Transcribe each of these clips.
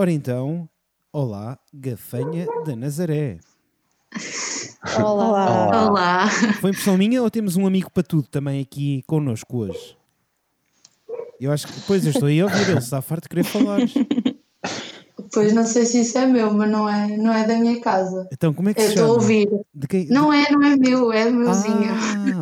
Ora então, olá, gafanha da Nazaré. Olá. Olá. Foi impressão minha ou temos um amigo para tudo também aqui connosco hoje? Eu acho que depois eu estou aí a ouvir, ele está farto de querer falar. Pois não sei se isso é meu, mas não é, não é da minha casa. Então, como é que Eu se estou a chama? ouvir. De quem? Não é, não é meu, é do meu vizinho.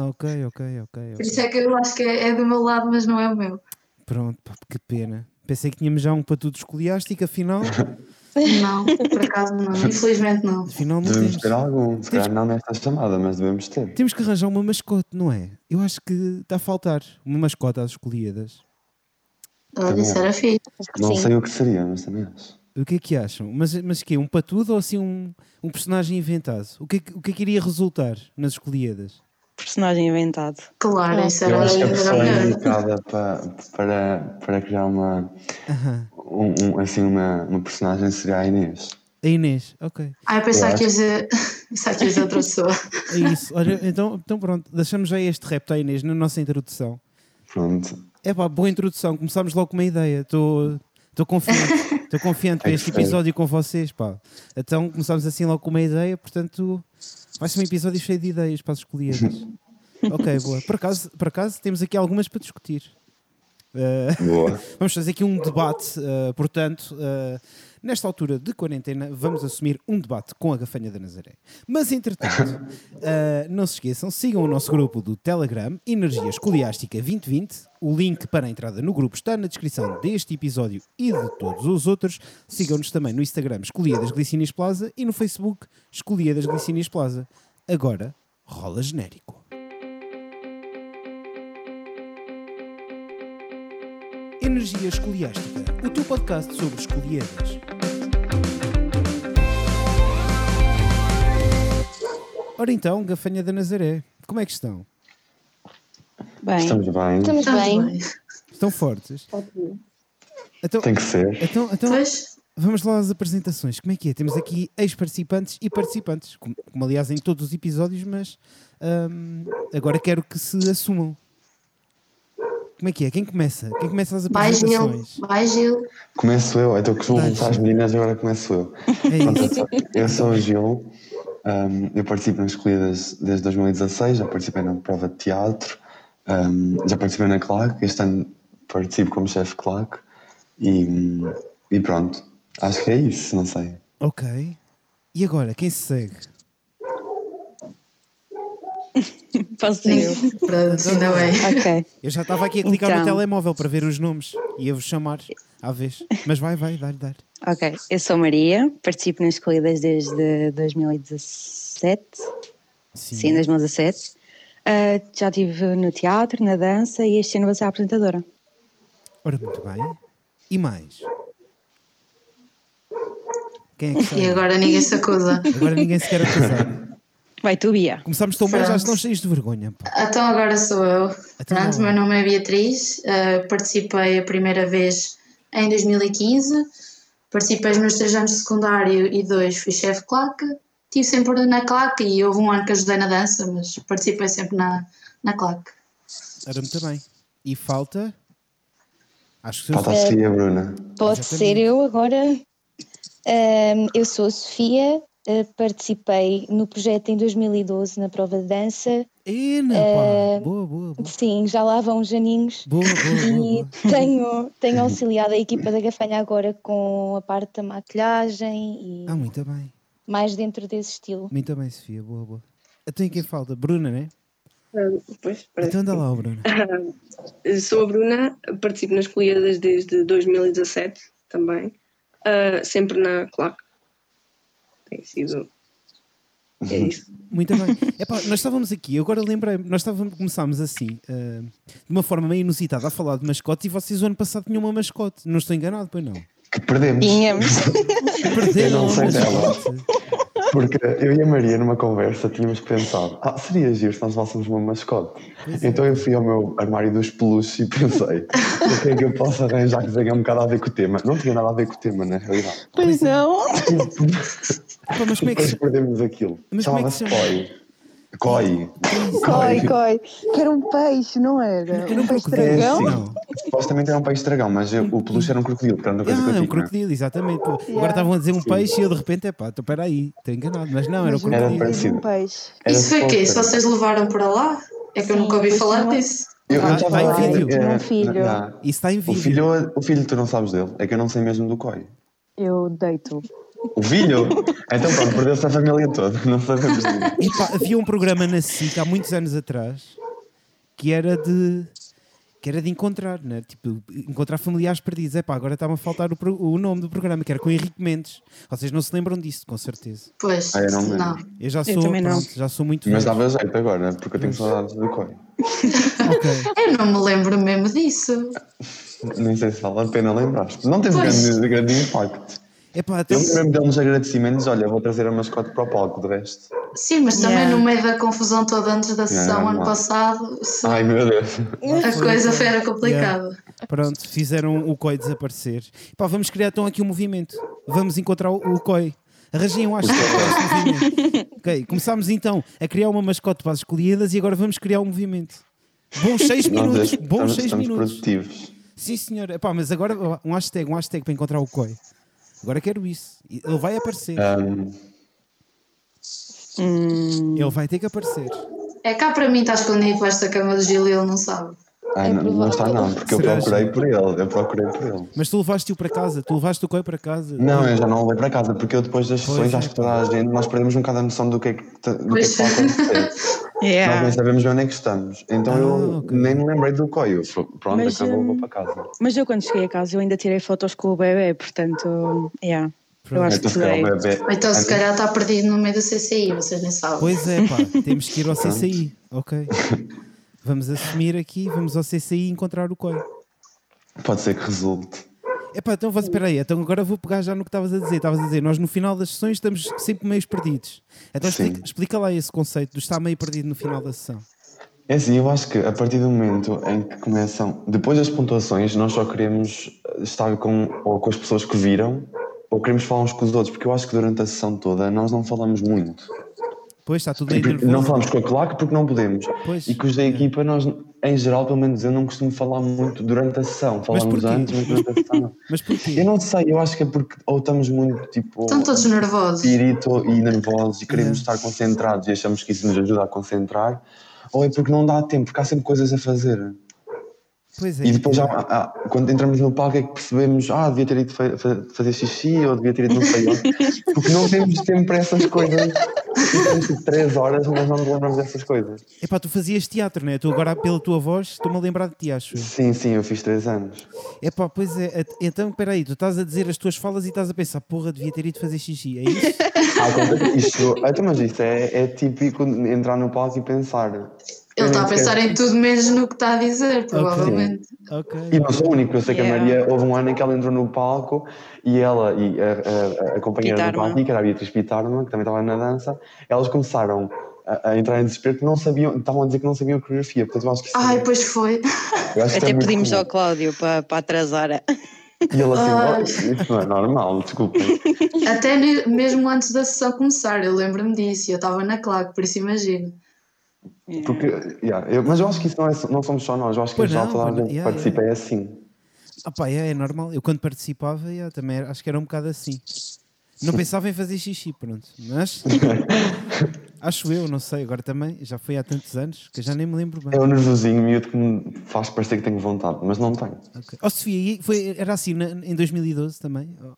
Ah, ok, ok, ok. Por ok. isso é que eu acho que é, é do meu lado, mas não é o meu. Pronto, que pena. Pensei que tínhamos já um para tudo escoliástico, afinal, Não, por acaso não. Infelizmente não. afinal não Devemos temos. ter algum, se calhar não nesta chamada, mas devemos ter. Temos que arranjar uma mascote, não é? Eu acho que está a faltar uma mascote às escolhidas. Olha, isso era fixe. Não sim. sei o que seria, mas também acho. O que é que acham? Mas, mas que Um patudo ou assim um, um personagem inventado? O que, é que, o que é que iria resultar nas escolhidas? Personagem inventado. Claro, isso Eu era, acho que a pessoa indicada para, para, para criar uma, Aham. um, um- assim, uma, uma personagem seria a Inês. A Inês, ok. Ah, eu pensava Eu que ia dizer outra pessoa. É isso. Olha, então, então pronto, deixamos já este repto à Inês na nossa introdução. Pronto. É pá, boa introdução. Começámos logo com uma ideia. Estou estou confiante. Estou confiante para este episódio com vocês, pá. Então começámos assim logo com uma ideia, portanto vai ser um episódio cheio de ideias para as escolhidas. ok, boa. Por acaso, por acaso temos aqui algumas para discutir. Eh, Boa. Vamos fazer aqui um debate, uh, portanto, uh, nesta altura de quarentena, vamos assumir um debate com a gafanha da Nazaré. Mas, entretanto, uh, não se esqueçam, sigam o nosso grupo do Telegram, Energia Escoliástica 2020. O link para a entrada no grupo está na descrição deste episódio e de todos os outros. Sigam-nos também no Instagram, Escolia das Glicínias Plaza, e no Facebook, Escolia das Glicínias Plaza. Agora, rola genérico. Energia Escoliástica, o teu podcast sobre escolhidas. Ora então, gafanha da Nazaré, como é que estão? Bem, Estamos bem. Estamos bem. bem. Estão fortes? Então, Tem que ser. então, então vamos lá às apresentações. Como é que é? Temos aqui ex-participantes e participantes, como, como aliás em todos os episódios, mas hum, agora quero que se assumam. Como é que é? Quem começa? Quem começa as vai Gil, apresentações? vai Gil. Começo eu. Então, que vou Vai. começar as meninas, agora começo eu. É Pronto, isso. eu sou- eu sou o Gil. um, eu participo nas escolhidas desde 2016. Já participei na prova de teatro. um, já participei na CLAC. Este ano participo como chefe CLAC. E, e pronto. Acho que é isso. Não sei. Ok. E agora, quem se segue? posso ser eu. Pronto, ainda bem. Ok. Eu já estava aqui a clicar no Então. telemóvel para ver os nomes. Ia-vos chamar à vez. Mas vai, vai, dá-lhe, dá-lhe. Ok. Eu sou Maria, participo nas escolhidas desde 2017. Sim, 2017. Ah, já estive no teatro, na dança e este ano vou ser a apresentadora. Ora, muito bem. E mais? Quem é que sabe? E agora ninguém se acusa. Agora ninguém se quer acusar. Vai tu, Bia. Começámos tão bem, já estão cheios de vergonha. Pá. Então agora sou eu. Então Pronto, meu nome é Beatriz. uh, participei a primeira vez em 2015. Participei nos meus três anos de secundário e dois fui chefe de claque. Estive sempre na claque e houve um ano que ajudei na dança, mas participei sempre na, na claque. Muito bem. E falta? Acho que Falta a Sofia e a Bruna. Exatamente. ser eu agora? Ahm, eu sou a Sofia, participei no projeto em 2012 na prova de dança. Ena, pá. Eh, Boa, boa, boa. Sim, já lá vão os aninhos. Boa, boa, boa, E boa. tenho, tenho auxiliado a equipa da Gafanha agora com a parte da maquilhagem e Ah, muito bem. mais dentro desse estilo. Muito bem, Sofia. Boa, boa. Então e quem falta? Bruna, né? Ah, Pois, parece. Então anda lá, Bruna. Ah, Sou a Bruna, participo nas escolhidas desde 2017 também, Ah, sempre na CLAC. Tem sido. É isso. Muito bem. Epá, nós estávamos aqui, agora lembrei-me, nós estávamos, começámos assim, eh, de uma forma meio inusitada, a falar de mascotes e vocês o ano passado tinham uma mascote. Não estou enganado, pois não. Que perdemos. Tínhamos. Perderam Eu não sei dela. Porque eu e a Maria, numa conversa, tínhamos pensado: ah, seria giro se nós levássemos uma mascote. É. Então eu fui ao meu armário dos peluches e pensei: o que é que eu posso arranjar que tenha um bocado a ver com o tema? Não tinha nada a ver com o tema, na realidade. Pois não. Epá, mas como é que Depois perdemos aquilo. Mas é Chamava-se se chama? Poi. Coi. Coi, coi. Que era um peixe, não era? Era um Um peixe dragão? Não. Supostamente era um peixe dragão, mas eu- o peluche era um crocodilo, que era uma coisa que Ah, eu é um não é? crocodilo, exatamente. Pô, Agora Yeah. estavam a dizer um Sim. peixe e eu de repente, é pá, espera aí, estou enganado. Mas não, era um Mas Era crocodilo. parecido. um peixe. Era Isso foi o quê? Se vocês levaram para lá? É que eu nunca ouvi falar tinha- disso. Eu, Ah, eu estava está em vídeo. Tinha um filho. na- Isso está em O vídeo. filho, o filho, tu não sabes dele, é que eu não sei mesmo do Coi. Eu deito. O filho? Então pronto, perdeu-se a família toda, não sabemos disso. E pá, havia um programa na SIC há muitos anos atrás que era de que era de encontrar, né? tipo, encontrar familiares perdidos. É pá, agora está-me a faltar o, pro- o nome do programa, que era com Henrique Mendes. Vocês não se lembram disso, com certeza. Pois, Ah, eu não me não. lembro. Eu já Eu sou, não. pronto, já sou muito Mas dava jeito agora, porque eu tenho saudades do Coi. Ok. Eu não me lembro mesmo disso. Nem sei se vale a pena lembrar. Não teve grande, grande impacto. É pá, então, Eu mesmo dei-nos agradecimentos, olha, vou trazer a mascote para o palco, de resto. Sim, mas também Yeah. no meio da confusão toda antes da sessão, Não, ano passado, se- Ai meu Deus. a coisa foi- era complicada. pronto, fizeram o COI desaparecer. Pá, vamos criar então aqui um movimento. Vamos encontrar o, COI. Arranjem um hashtag para esse movimento. Ok, começámos então a criar uma mascote para as escolhidas e agora vamos criar um movimento. Bons 6 Nós minutos, bons 6 estamos minutos. produtivos. Sim, senhor. Epá, mas agora um hashtag, um hashtag para encontrar o COI. Agora quero isso. Ele vai aparecer. Ahm, Hum, Ele vai ter que aparecer. É cá para mim está escondido debaixo da cama do Gil e ele não sabe. ai, É não, não está não, porque eu Será, procurei sim? por ele, eu procurei por ele. Mas tu levaste-o para casa. Tu levaste o COI para casa. Não, eu já não o levei para casa, porque eu depois das Pois sessões, é, acho que toda a gente, nós perdemos um bocado a noção do que é que, do que, é que está acontecer. Nós yeah. nem sabemos bem onde é que estamos. Então Ah, eu ok. nem me lembrei do coio. Pronto, Mas, acabou, hum, vou para casa. Mas eu quando cheguei a casa eu ainda tirei fotos com o bebê, portanto, yeah. eu Pronto. acho que Então, se calhar, dei. o bebê. Ou então se calhar está perdido no meio do CCI, vocês nem sabem. Pois é, pá. Temos que ir ao CCI. Ok. Vamos assumir aqui, vamos ao CCI encontrar o COI. Pode ser que resulte. Epá, então vou- espera aí, então agora vou pegar já no que estavas a dizer. Estavas a dizer, nós no final das sessões estamos sempre meio perdidos. Então explica, explica lá esse conceito de estar meio perdido no final da sessão. É assim, eu acho que a partir do momento em que começam, depois das pontuações, nós só queremos estar com, ou com as pessoas que viram, ou queremos falar uns com os outros, porque eu acho que durante a sessão toda nós não falamos muito. Pois está tudo nervoso. não falamos com a claque porque não podemos. Pois. E com os da equipa, nós, em geral, pelo menos eu não costumo falar muito durante a sessão. Falamos porquê? antes, mas durante a sessão. Mas porquê? Eu não sei, eu acho que é porque ou estamos muito tipo Estão todos nervosos. espírito e nervosos e queremos estar concentrados e achamos que isso nos ajuda a concentrar, ou é porque não dá tempo, porque há sempre coisas a fazer. Pois é. E depois, já, ah, quando entramos no palco, é que percebemos: ah, devia ter ido fa- fa- fazer xixi ou devia ter ido não sei onde, porque não temos tempo para essas coisas. Ficamos tipo 3 horas, mas não nos lembramos dessas coisas. Epá, tu fazias teatro, não é? Tu agora, pela tua voz, estou-me a lembrar de ti, acho. Sim, sim, eu fiz 3 anos. Epá, pois é. Então, espera aí, tu estás a dizer as tuas falas e estás a pensar, porra, devia ter ido fazer xixi, é isso? Ah, isto, então, mas isso é, é típico entrar no palco e pensar. Ele está a pensar em tudo menos no que está a dizer, provavelmente. ok. E não sou o único, eu sei que a Yeah. Maria, houve um ano em que ela entrou no palco e ela e a, a, a companheira do palco, que era a Beatriz Pitarma, que também estava na dança, elas começaram a, a entrar em desespero porque não sabiam, estavam a dizer que não sabiam a coreografia, portanto eu acho que isso Ai, é- pois foi. Até é pedimos comum. ao Cláudio para, para atrasar. E ele assim, Ai. "Oh, isso não é normal, desculpa. Até mesmo antes da sessão começar, eu lembro-me disso. e Eu estava na claque, por isso imagino. Porque, yeah, eu- mas eu acho que isso não, é, não somos só nós, eu acho que Pois já não, toda a gente que yeah, participa é assim. Ah pá, é, é normal. Eu quando participava, yeah, também era- acho que era um bocado assim. Não pensava em fazer xixi, pronto. Mas acho eu, não sei. Agora também, já foi há tantos anos que eu já nem me lembro bem. É o nervosinho miúdo que me faz parecer que tenho vontade, mas não tenho. Ok. Oh Sofia, e foi, era assim na- em 2012 também? Oh,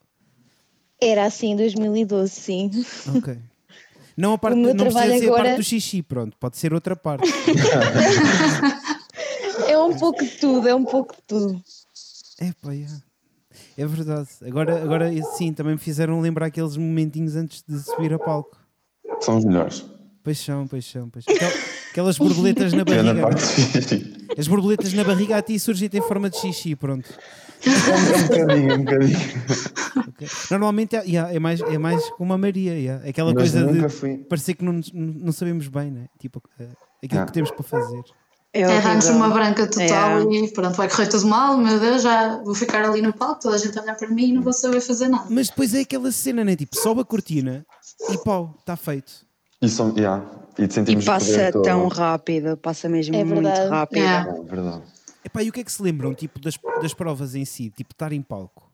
Era assim em 2012, sim. ok. Não, a parte, não precisa ser a agora- parte do xixi, pronto. Pode ser outra parte. É um pouco de tudo, é um pouco de tudo. É pá, yeah. é verdade. Agora, agora sim, também me fizeram lembrar aqueles momentinhos antes de subir a palco. São os melhores. Paixão, paixão, paixão. Aquel- Aquelas borboletas na É barriga. As borboletas na barriga a ti surgem em forma de xixi, pronto. É um bocadinho, é um bocadinho. Normalmente é, yeah, é, mais, é mais como a Maria, yeah. É aquela Mas coisa de fui. parecer que não, não sabemos bem, né? Tipo, eh, aquilo Ah. que temos para fazer. É É uma branca total É. e pronto, vai correr tudo mal, meu Deus, já vou ficar ali no palco, toda a gente a olhar para mim e não vou saber fazer nada. Mas depois é aquela cena, né? Tipo, sobe a cortina e pau, está feito. E, são, yeah. E, E passa tão rápido, passa mesmo É muito rápido. Yeah. É verdade. Epá, e o que é que se lembram tipo, das, das provas em si? Tipo, estar em palco?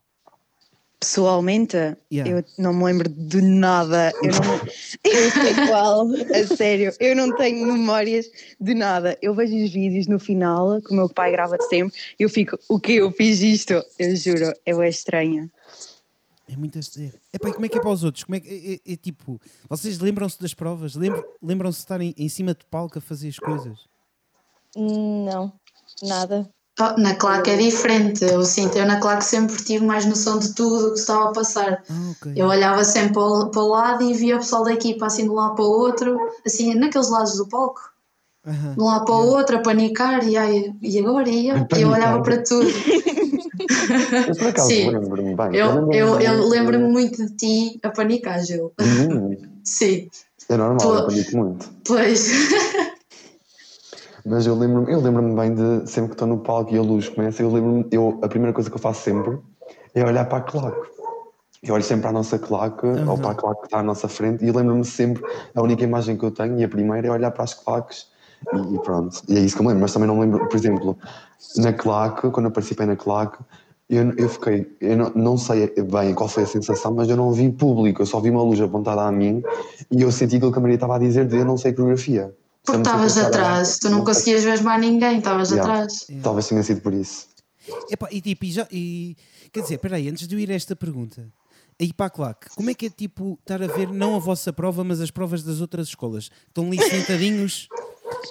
Pessoalmente, Yeah. eu não me lembro de nada. Eu não, eu sei qual, a sério, eu não tenho memórias de nada. Eu vejo os vídeos no final, que o meu pai grava sempre, e eu fico, o que eu fiz isto? Eu juro, eu é estranha. É muito a dizer. Epá, e como é que é para os outros? Como é, que- é, é- é tipo, vocês lembram-se das provas? Lembram- Lembram-se de estarem em cima de palco a fazer as coisas? Não, nada. Oh, na claque é diferente, eu sinto, eu na claque sempre tive mais noção de tudo o que estava a passar. Ah, ok. Eu olhava sempre para o, para o lado e via o pessoal da equipa assim de um lado para o outro, assim, naqueles lados do palco, de um lado para o outro, a panicar, e, ai, e agora? E eu, eu olhava para tudo. Eu por acaso Sim. lembro-me bem. Eu, eu, eu muito- lembro-me muito de ti a panicar, Gil. Hum, Sim, É normal, Tu- eu panico muito. pois. Mas eu lembro-me eu lembro bem de sempre que estou no palco e a luz começa, eu lembro-me, eu, a primeira coisa que eu faço sempre é olhar para a claque. Eu olho sempre para a nossa claque, ou para a claque que está à nossa frente, e eu lembro-me sempre, a única imagem que eu tenho, e a primeira é olhar para as claques, e, e pronto. E é isso que eu me lembro, mas também não lembro, por exemplo, na claque, quando eu participei na claque, eu, eu fiquei, eu não, não sei bem qual foi a sensação, mas eu não vi público, eu só vi uma luz apontada a mim, e eu senti aquilo que a Maria estava a dizer de eu não sei coreografia. Porque estavas atrás, tu não conseguias ver mais ninguém, estavas Yeah. atrás. Talvez tenha sido por isso. Epá, e tipo, e já, e, quer dizer, peraí, antes de eu ir a esta pergunta, aí para a claque, como é que é tipo estar a ver não a vossa prova, mas as provas das outras escolas? Estão ali sentadinhos,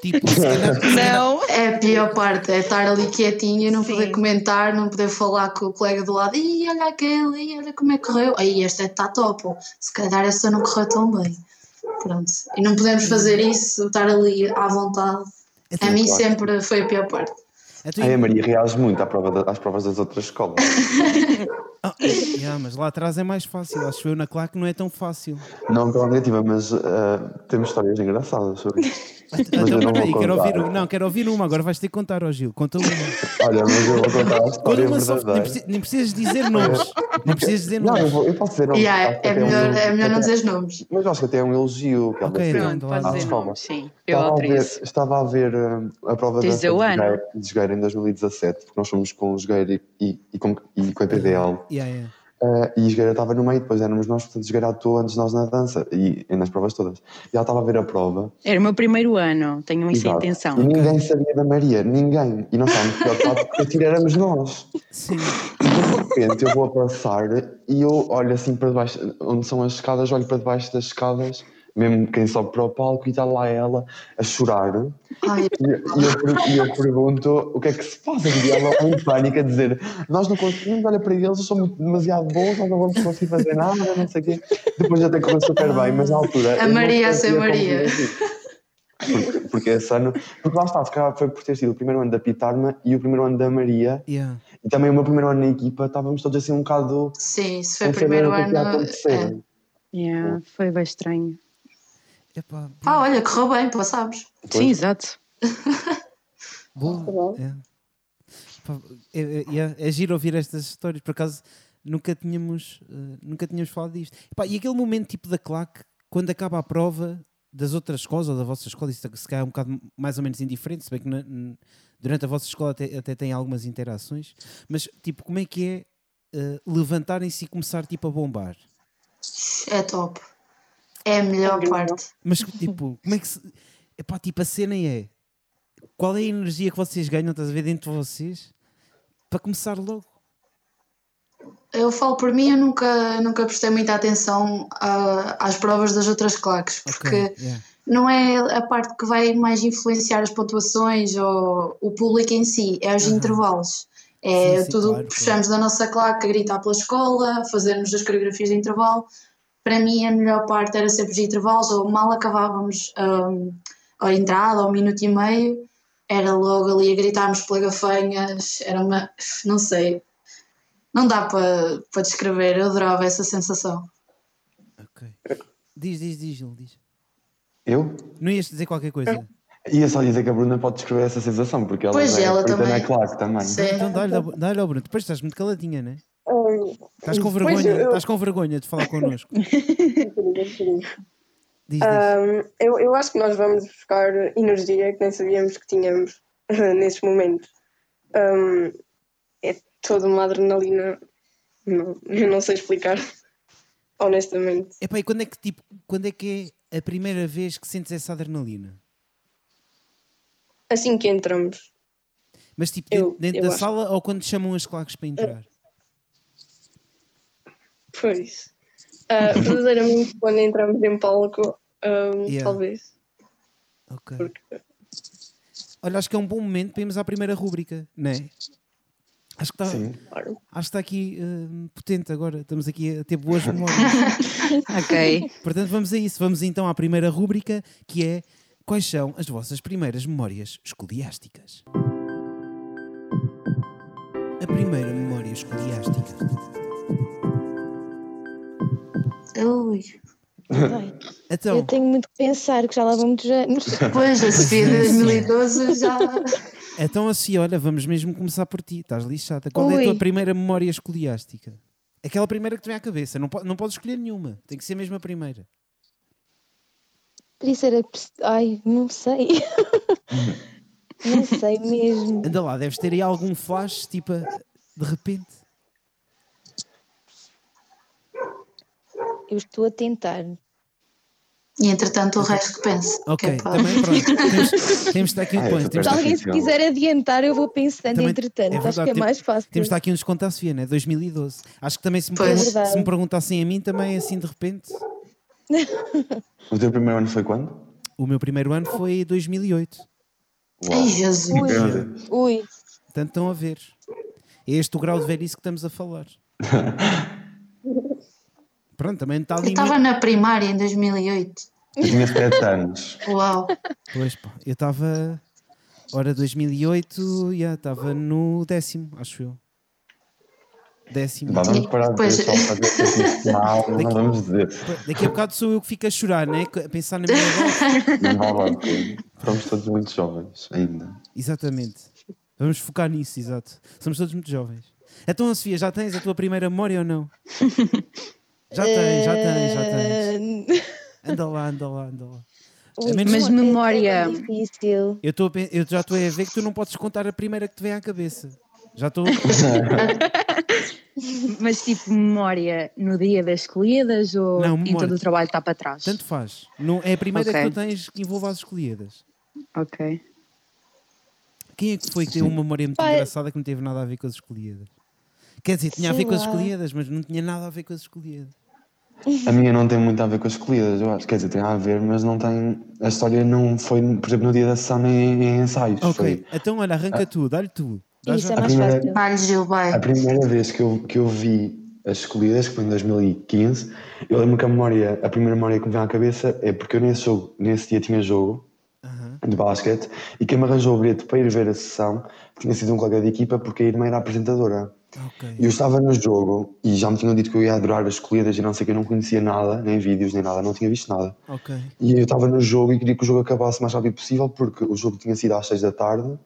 tipo, se calhar, Não, É a pior parte, é estar ali quietinha, não Sim. poder comentar, não poder falar com o colega do lado. Ih, olha aquele, ih, olha como é que correu. Aí, este está top. ó. Se calhar esta não correu tão bem. Pronto. E não podemos fazer isso, estar ali à vontade. Então, A mim claro. sempre foi a pior parte. então, Aí a Maria reage muito à prova da- às provas das outras escolas. ah, yeah, mas lá atrás é mais fácil, acho eu na claque não é tão fácil. Não pela negativa, mas ah, temos histórias engraçadas sobre isso. Mas Então, eu não peraí, vou quero contar. ouvir, não, quero ouvir uma, agora vais ter que contar ao Gil, conta uma. Olha, mas eu vou contar a Conta história uma só, nem, verdadeira. preci- nem precisas dizer nomes, nem precisas dizer Não, eu, nomes. vou, eu posso dizer não. Yeah, é, um- melhor, é melhor não dizer os nomes. Mas eu acho que até é um elogio que ela Ok, fez. então, pronto, lá. pode Ah, dizer desculpa. não. Sim, eu Estava a, ver, estava a ver ah, a prova da Diz o ano. Jogueira- de Jogueira em 2017, porque nós fomos com o Jogueira e, e, e com, e com a PDL. Yeah, yeah. Uh, e a Jogueira estava no meio, depois éramos nós, portanto, a Jogueira atuou antes de nós na dança e, e nas provas todas. E ela estava a ver a prova. Era o meu primeiro ano, tenham isso em atenção. E ninguém sabia da Maria, ninguém. E nós estávamos preocupados porque a tira éramos nós. Sim, E de repente eu vou a passar e eu olho assim para debaixo, onde são as escadas, olho para debaixo das escadas, mesmo quem sobe para o palco, e está lá ela a chorar. Ai, E, eu, e eu pergunto o que é que se passa, e ela em pânico a dizer nós não conseguimos, olha para eles, eles são demasiado bons, nós não vamos conseguir fazer nada, não sei o quê. Depois até correu super bem, mas na altura... A Maria a ser Maria. Porque, porque esse ano, porque lá está, se calhar foi por ter sido o primeiro ano da Pitarma e o primeiro ano da Maria, yeah. e também o meu primeiro ano na equipa, estávamos todos assim um bocado sim, se foi o primeiro é ano. É. Yeah, foi bem estranho. Epá, Ah, olha, correu bem, passámos. Sim, exato. boa. É. Pá, É, é, é, é giro ouvir estas histórias, por acaso nunca tínhamos, eh, nunca tínhamos falado disto. Epá, e aquele momento tipo da claque, quando acaba a prova das outras escolas ou da vossa escola, isso se calhar é um bocado mais ou menos indiferente, se bem que na- durante a vossa escola até, até tem algumas interações, mas tipo, como é que é eh, levantarem-se e começar tipo a bombar? É top. É a melhor parte. Mas tipo, como é que se. Epá, tipo, a cena é. Qual é a energia que vocês ganham, estás a ver, dentro de vocês? Para começar logo. Eu falo por mim, eu nunca, nunca prestei muita atenção a- às provas das outras claques, porque Ok, yeah. não é a parte que vai mais influenciar as pontuações ou o público em si, é os Aham. intervalos. É Sim, sim, tudo claro, puxamos da nossa claque a gritar pela escola, fazermos as coreografias de intervalo. Para mim, a melhor parte era sempre os intervalos, ou mal acabávamos hum, a entrada, ou um minuto e meio, era logo ali a gritarmos pela gafanhas, era uma. não sei. Não dá para para descrever, eu adorava essa sensação. Ok. Diz, diz, diz, Gil, diz. Eu? Não ias dizer qualquer coisa? Ia só dizer que a Bruna pode descrever essa sensação, porque ela Pois, é ela também. claque também. Sim. Então dá-lhe ao- dá-lhe ao Bruno. Depois estás muito caladinha, né? Hum, Estás com vergonha, eu- estás com vergonha de falar connosco. um. Diz, eu, eu acho que nós vamos buscar energia que nem sabíamos que tínhamos nesses momentos. Um, é toda uma adrenalina. Não, eu não sei explicar, honestamente. Epá, e quando é que tipo, quando é que é a primeira vez que sentes essa adrenalina? Assim que entramos. Mas tipo, Eu- dentro, dentro eu da acho- sala ou quando chamam as claques para entrar? Pois. Ah, verdadeiramente, quando entramos em palco, um, Yeah. talvez. Ok. Porque Olha, acho que é um bom momento para irmos à primeira rúbrica, não é? Acho que está, Sim. Claro. acho que está aqui hum, potente agora. Estamos aqui a ter boas memórias. Ok. Portanto, vamos a isso. Vamos então à primeira rúbrica, que é quais são as vossas primeiras memórias escoliásticas? A primeira memória escoliástica. Ui. Então, Eu tenho muito que pensar, que já lá vão muitos anos. Pois, a Sofia de 2012 já. então assim, olha, vamos mesmo começar por ti. Estás lixada. Qual é a Ui. tua primeira memória escoliástica? Aquela primeira que te vem à cabeça. Não, po não podes escolher nenhuma. Tem que ser mesmo a primeira. Por isso era. pres- Ai, não sei. não sei mesmo. Anda lá, deves ter aí algum flash, tipo, a- de repente. Eu estou a tentar. E entretanto o resto que pensa. Ok, Que é também pronto. Temos, temos de estar aqui um Ah, ponto. Temos, Se alguém se ficção. quiser adiantar, eu vou pensando Também- entretanto. é Acho verdade, que é tem- mais fácil. temos de estar aqui um desconto à Sofia, né? 2012. Acho que também se me, Pois. pergun- Verdade. se me perguntassem a mim, também assim de repente. O teu primeiro ano foi quando? O meu primeiro ano foi 2008. Ai, Jesus. Ui. Ui, Portanto, estão a ver. É este o grau de velhice que estamos a falar. Pronto, também está Eu ali. estava muito- na primária em 2008. Eu tinha 7 anos. Uau. Pois, pá, eu estava. Ora, 2008, já estava no décimo, acho eu. Décimo. Vá, vamos parar de Pois. só fazer mal, não vamos dizer. Daqui a bocado sou eu que fico a chorar, né? A pensar na minha idade. Não vale todos muito jovens ainda. Exatamente. Vamos focar nisso, exato. Somos todos muito jovens. Então, Sofia, já tens a tua primeira memória ou não? Já tens, já tens, já tens. tens. Anda lá, anda lá, anda lá. Ui, Mas é- memória- É difícil. Eu, pen- eu já estou a ver que tu não podes contar a primeira que te vem à cabeça. Já estou. Mas tipo, memória no dia das escolhidas ou Não, e memória. todo o trabalho está para trás? Tanto faz. Não, é a primeira Ok. que tu tens que envolve as escolhidas. Ok. Quem é que foi que teve uma memória muito Pai. engraçada que não teve nada a ver com as escolhidas? Quer dizer, tinha a ver com as escolhidas, mas não tinha nada a ver com as escolhidas. A minha não tem muito a ver com as escolhidas, eu acho. Quer dizer, tem a ver, mas não tem. A história não foi, por exemplo, no dia da sessão nem em ensaios. Ok, Foi então olha, arranca tu, dá-lhe tu. Dá Isso já- é mais primeira- fácil. A primeira vez que eu, que eu vi as escolhidas, que foi em 2015, eu lembro que a memória, a primeira memória que me vem à cabeça é porque eu nesse jogo, nesse dia tinha jogo de basquete e quem me arranjou o bilhete para ir ver a sessão tinha sido um colega de equipa porque a irmã era apresentadora. Ok. E eu estava no jogo e já me tinham dito que eu ia adorar as escolhidas e não sei o que, eu não conhecia nada, nem vídeos, nem nada, não tinha visto nada. Ok. E eu estava no jogo e queria que o jogo acabasse o mais rápido possível porque o jogo tinha sido às 6 da tarde,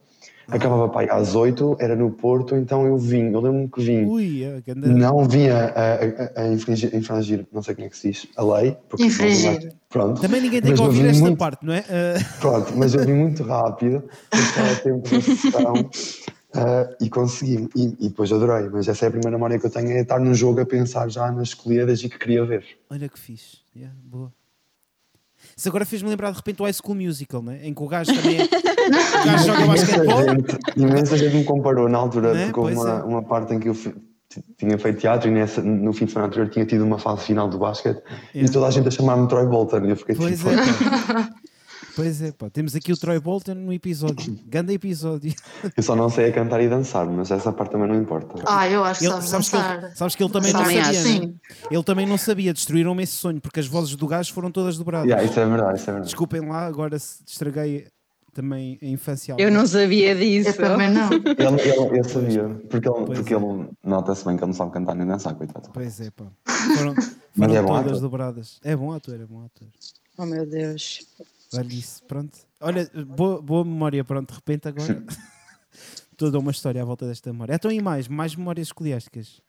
acabava para aí às 8, era no Porto, então eu vim, eu lembro-me que vim. Ui, é, Não vinha a, a, a infringir, infringir, não sei como é que se diz, a lei. porque Infringir. Pronto. Também ninguém tem Mas que ouvir vim esta muito- parte, não é? Ah, Pronto, mas eu vim muito rápido, estava a tempo da sessão ah, e consegui. E, e depois adorei, mas essa é a primeira memória que eu tenho, é estar no jogo a pensar já nas escolhidas e que queria ver. olha que fixe. Yeah, boa. Isso agora fez-me lembrar de repente o High School Musical, né? em que o gajo também é... o gajo joga basquetebol. imensa gente me comparou na altura, Né? porque uma, é. uma parte em que eu tinha feito teatro e nessa, no fim de semana anterior tinha tido uma fase final do basquete Yeah. e toda a gente a chamar-me Troy Bolton e eu fiquei Pois tipo, é. Pois é, pá. Temos aqui o Troy Bolton no episódio. Ganda episódio. eu só não sei a cantar e dançar, mas essa parte também não importa. Ah, eu acho que Ele- sabes sabes, que ele, dançar. sabes que ele também não Também sabia, acho. né? Ele também não sabia. Destruíram-me esse sonho porque as vozes do gajo foram todas dobradas. Yeah, isso é verdade, isso é verdade. Desculpem lá, agora se estraguei também a infância. Eu não sabia disso. Eu também não. Ele, ele, eu sabia, porque, ele, Pois porque é. ele nota-se bem que ele não sabe cantar nem dançar, coitado. Pois é, pá. Foram, Mas foram é bom todas dobradas. É bom ator, é bom ator. Oh meu Deus. Olha isso, pronto. Olha, boa, boa memória, pronto, de repente agora. Toda uma história à volta desta memória. Então e mais? Mais memórias escoliásticas.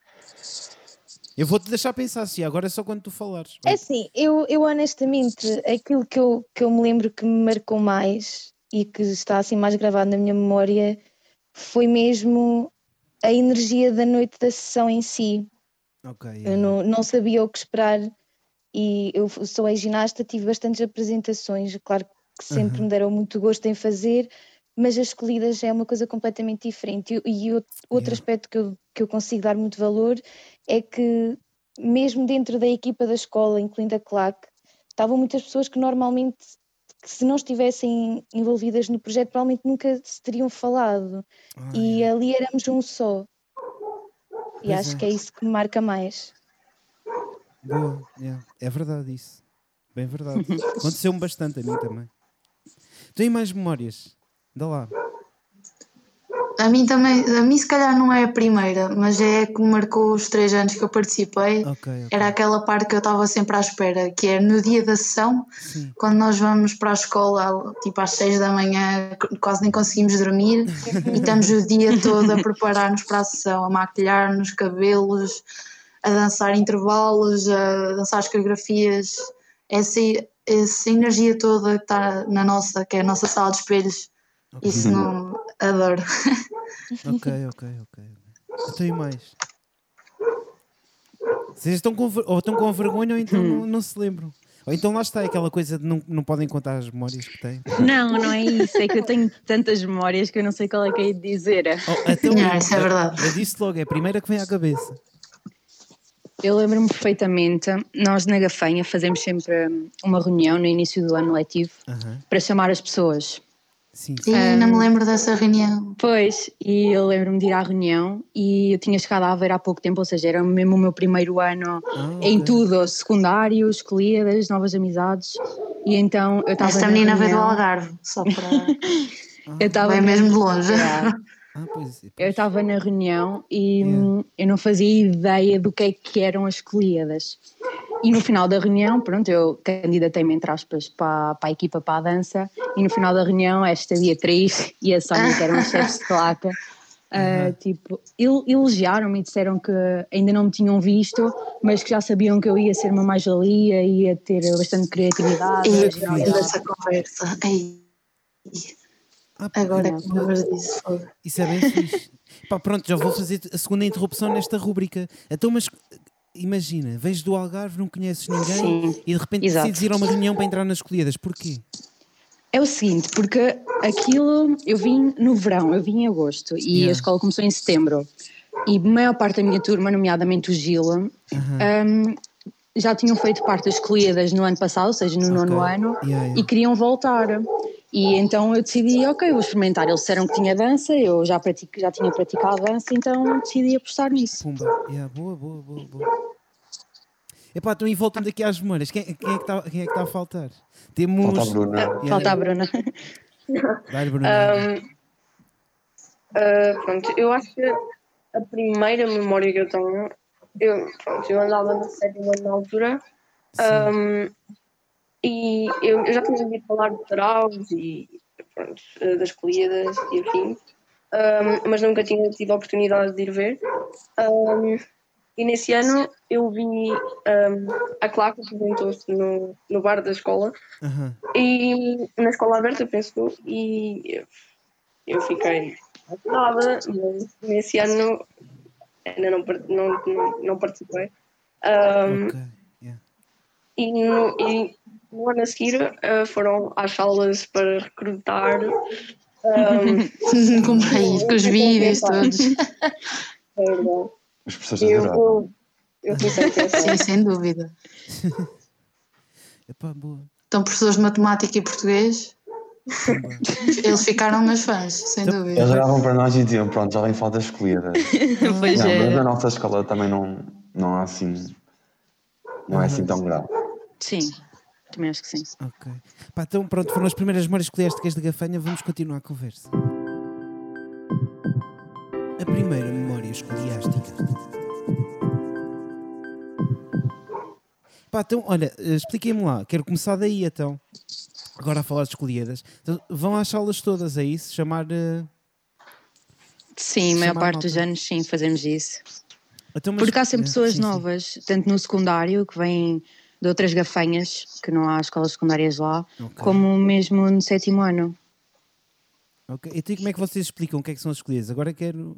Eu vou-te deixar pensar assim, agora é só quando tu falares. É assim, eu, eu honestamente, aquilo que eu, que eu me lembro que me marcou mais e que está assim mais gravado na minha memória foi mesmo a energia da noite da sessão em si. Ok. Eu não, não sabia o que esperar e eu sou ex-ginasta, tive bastantes apresentações, claro que sempre Uhum. me deram muito gosto em fazer, mas as escolhidas é uma coisa completamente diferente. E, e outro, Yeah. aspecto que eu, que eu consigo dar muito valor é que, mesmo dentro da equipa da escola, incluindo a claque, estavam muitas pessoas que normalmente, que se não estivessem envolvidas no projeto, provavelmente nunca se teriam falado. Ah, e yeah. ali éramos um só. E Pois acho é. que é isso que me marca mais. Boa, yeah. é verdade isso. Bem verdade. Aconteceu-me bastante a mim também. Tem mais memórias? Dá lá. A mim também, a mim se calhar não é a primeira, mas é a que marcou os três anos que eu participei. Ok, ok. Era aquela parte que eu estava sempre à espera, que é no dia da sessão, Sim. quando nós vamos para a escola, tipo às seis da manhã, quase nem conseguimos dormir, e estamos o dia todo a preparar-nos para a sessão, a maquilhar-nos cabelos, a dançar intervalos, a dançar as coreografias, essa, essa energia toda que está na nossa, que é a nossa sala de espelhos, isso não adoro. Ok, ok, ok. Então e mais? Vocês estão com, ou estão com vergonha ou então não, não se lembram. Ou então lá está aquela coisa de não, não podem contar as memórias que têm. Não, não é isso. É que eu tenho tantas memórias que eu não sei qual é que é de dizer. Oh, então, Não, isso é eu- verdade. Eu disse logo, é a primeira que vem à cabeça. Eu lembro-me perfeitamente, nós na Gafanha fazemos sempre hum, uma reunião no início do ano letivo para chamar as pessoas. Sim, E ainda me lembro dessa reunião. Pois, e eu lembro-me de ir à reunião e eu tinha chegado a Aveiro há pouco tempo, ou seja, era mesmo o meu primeiro ano Ah, em ok. tudo, secundário, escolhidas, novas amizades. E então eu estava. Esta na menina veio do Algarve, só para. Eu estava mesmo de longe. Ah, pois, Eu estava na reunião e Yeah. hum, eu não fazia ideia do que é que eram as escolhidas. E no final da reunião, pronto, eu candidatei-me, entre aspas, para, para a equipa para a dança. E no final da reunião, esta Beatriz e a Sónia, que eram os chefes de claque, uh, tipo, el- elogiaram-me e disseram que ainda não me tinham visto, mas que já sabiam que eu ia ser uma mais-valia, ia ter bastante criatividade. E originalidade. dessa conversa. Ei, Ah, agora eu- que me disso. Isso é bem fixe. Pá, pronto, já vou fazer a segunda interrupção nesta rúbrica. Então, mas imagina, vens do Algarve, não conheces ninguém Sim, e de repente exato. decides ir a uma reunião para entrar nas escolhidas. Porquê? É o seguinte, porque aquilo eu vim no verão, eu vim em agosto e Yeah. a escola começou em setembro. E a maior parte da minha turma, nomeadamente o Gila, um, já tinham feito parte das escolhidas no ano passado, ou seja, no nono Ok. ano, Yeah, yeah. e queriam voltar. E então eu decidi, ok, vou experimentar. Eles disseram que tinha dança, eu já, pratico, já tinha praticado dança, então decidi apostar nisso. Pumba. Yeah, boa, boa, boa, boa. Epá, então e voltando aqui às memórias. Quem, quem é que está quem é tá a faltar? Temos. Falta a Bruna. Yeah. Falta a Bruna. Vai, Bruno. Ah, pronto, eu acho que a primeira memória que eu tenho, eu, pronto, eu andava no sétimo ano na altura ahm, e eu, eu já tinha ouvido falar de taraus e pronto, eh, das colhidas e enfim, ahm, mas nunca tinha tido a oportunidade de ir ver. Ahm, e nesse ano eu vi ahm, a claque apresentou-se no, no bar da escola Aham. e na escola aberta, penso e eu, eu fiquei nada, mas nesse ano ainda não, não, não, não participei. Ahm, Ok. Yeah. e, no, e no ano a seguir ah, foram às salas para recrutar. ahm, Com, aí, com os vídeos todos. verdade. Os professores eu, eu, eu. Sim, sem dúvida. Epá, boa. Então, professores de matemática e português, eles ficaram meus fãs, sem Então, dúvida. Eles olhavam para nós e diziam: Pronto, já vem falta escolhida. pois Não, mas é. na nossa escola também não, não há assim. Não é assim tão grave. Sim, também acho que sim. Ok. Pá, então pronto, foram as primeiras memórias escolhásticas de gafanha. Vamos continuar a conversa. A primeira memória escoliástica. Pá, então, olha, eh, expliquem-me lá. Quero começar daí então. Agora a falar de escolhidas. Então, vão às salas todas, é isso? Chamar. eh, Sim, a maior parte dos anos sim, fazemos isso. Então, mas... Porque há sempre pessoas sim, novas, sim. tanto no secundário, que vêm de outras gafanhas, que não há escolas secundárias lá, okay. como mesmo no sétimo ano. Ok, então como é que vocês explicam o que é que são as escolhidas? Agora quero.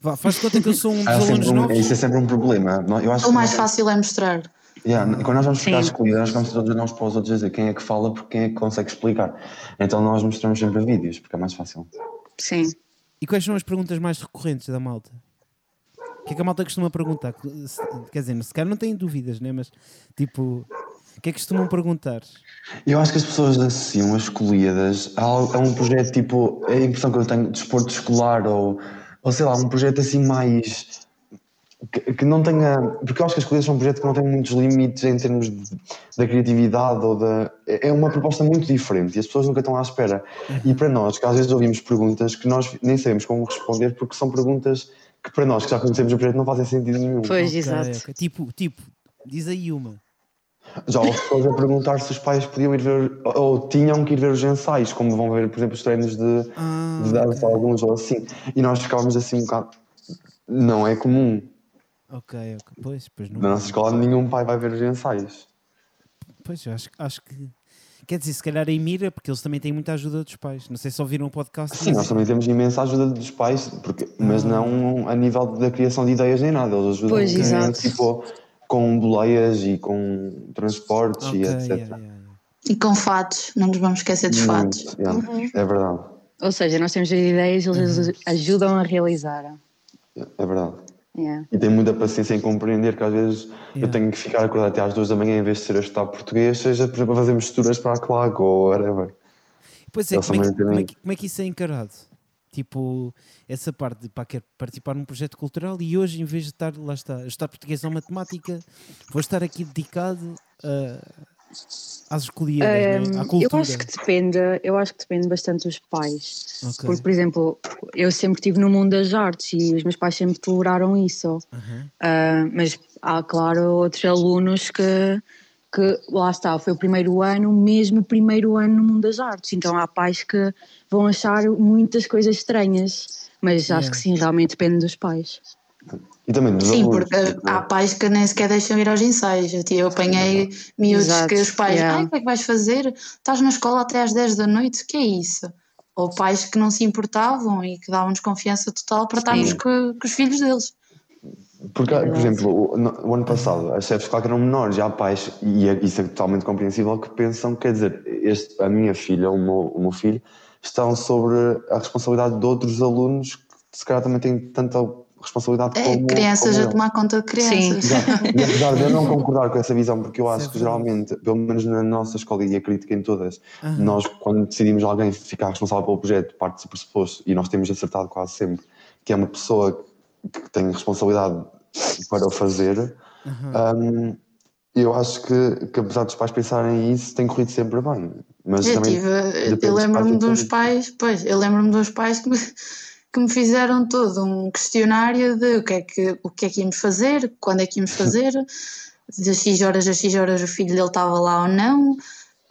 Vá, faz conta que eu sou um dos alunos um, novos. Isso é sempre um problema. Eu acho o mais fácil é mostrar. Yeah, quando nós vamos ficar escolhidas, nós vamos todos nós para os outros dizer quem é que fala porque quem é que consegue explicar. Então nós mostramos sempre vídeos, porque é mais fácil. Sim. E quais são as perguntas mais recorrentes da malta? O que é que a malta costuma perguntar? Quer dizer, se calhar não têm dúvidas, né? mas tipo, o que é que costumam perguntar? Eu acho que as pessoas associam as escolhidas a, a um projeto tipo, é a impressão que eu tenho de desporto escolar ou, ou sei lá, um projeto assim mais. Que, que, não tenha. Porque eu acho que as escolhidas são um projeto que não tem muitos limites em termos de, da criatividade ou da. É uma proposta muito diferente e as pessoas nunca estão à espera. E para nós, que às vezes ouvimos perguntas que nós nem sabemos como responder porque são perguntas que para nós que já conhecemos o projeto não fazem sentido nenhum. Pois, okay, exato. Okay. Tipo, tipo, diz aí uma. Já houve pessoas a perguntar se os pais podiam ir ver ou tinham que ir ver os ensaios, como vão ver, por exemplo, os treinos de, ah, de dança, okay. alguns ou assim. E nós ficávamos assim um bocado. Não é comum. Ok, ok. Pois, pois não. Na nossa escola nenhum pai vai ver os ensaios. Pois, eu acho, acho que. Quer dizer, se calhar em Mira, porque eles também têm muita ajuda dos pais. Não sei se ouviram o podcast. Sim, nós também temos imensa ajuda dos pais, porque, mas ah. não a nível da criação de ideias nem nada. Eles ajudam pois, exato. tipo com boleias e com transportes okay, e etc. Yeah, yeah, yeah. E com fatos, não nos vamos esquecer dos fatos. Uhum. É verdade. Ou seja, nós temos as ideias, eles uhum. ajudam a realizar. É verdade. E tem muita paciência em compreender que às vezes eu tenho que ficar acordado até às duas da manhã em vez de ser a estudar português, seja por exemplo a fazer misturas para a claque ou whatever. Pois é, como é, que, como, é que, como é que isso é encarado? Tipo, essa parte de pá, quero participar num projeto cultural e hoje, em vez de estar, lá está, estar português ou matemática, vou estar aqui dedicado a, às escolhidas, um, né? à cultura. Eu acho que depende, eu acho que depende bastante dos pais. Okay. Porque, por exemplo, eu sempre estive no mundo das artes e os meus pais sempre toleraram isso. Uhum. Uh, mas há, claro, outros alunos que que lá está, foi o primeiro ano, mesmo o primeiro ano no mundo das artes. Então há pais que vão achar muitas coisas estranhas, mas yeah. acho que sim, realmente depende dos pais. E também dos Sim, porque tipo, há pais que nem sequer deixam ir aos ensaios. Eu apanhei miúdos que os pais, yeah. ai, o que é que vais fazer? Estás na escola até às 10 da noite, o que é isso? Ou pais que não se importavam e que davam-nos confiança total para estarmos com, com os filhos deles. Porque, por exemplo, o, o, ano passado as chefes claro que eram menores, já há pais, e é, isso é totalmente compreensível, que pensam, quer dizer, este, a minha filha, o meu, o meu filho, estão sobre a responsabilidade de outros alunos que se calhar também têm tanta responsabilidade é, como crianças como a tomar conta de crianças. Sim. E apesar de eu não concordar com essa visão, porque eu acho que geralmente, pelo menos na nossa escola e acredito em todas, uhum. nós quando decidimos alguém ficar responsável pelo projeto, parte do pressuposto, e nós temos acertado quase sempre, que é uma pessoa que tem responsabilidade para o fazer. Uhum. Um, eu acho que, que, apesar dos pais pensarem isso, tem corrido sempre bem. Mas eu tive, eu lembro-me de uns pais, pois, eu lembro-me de uns pais que me, que me fizeram todo um questionário de o que, é que, o que é que íamos fazer, quando é que íamos fazer, das X horas a X horas o filho dele estava lá ou não.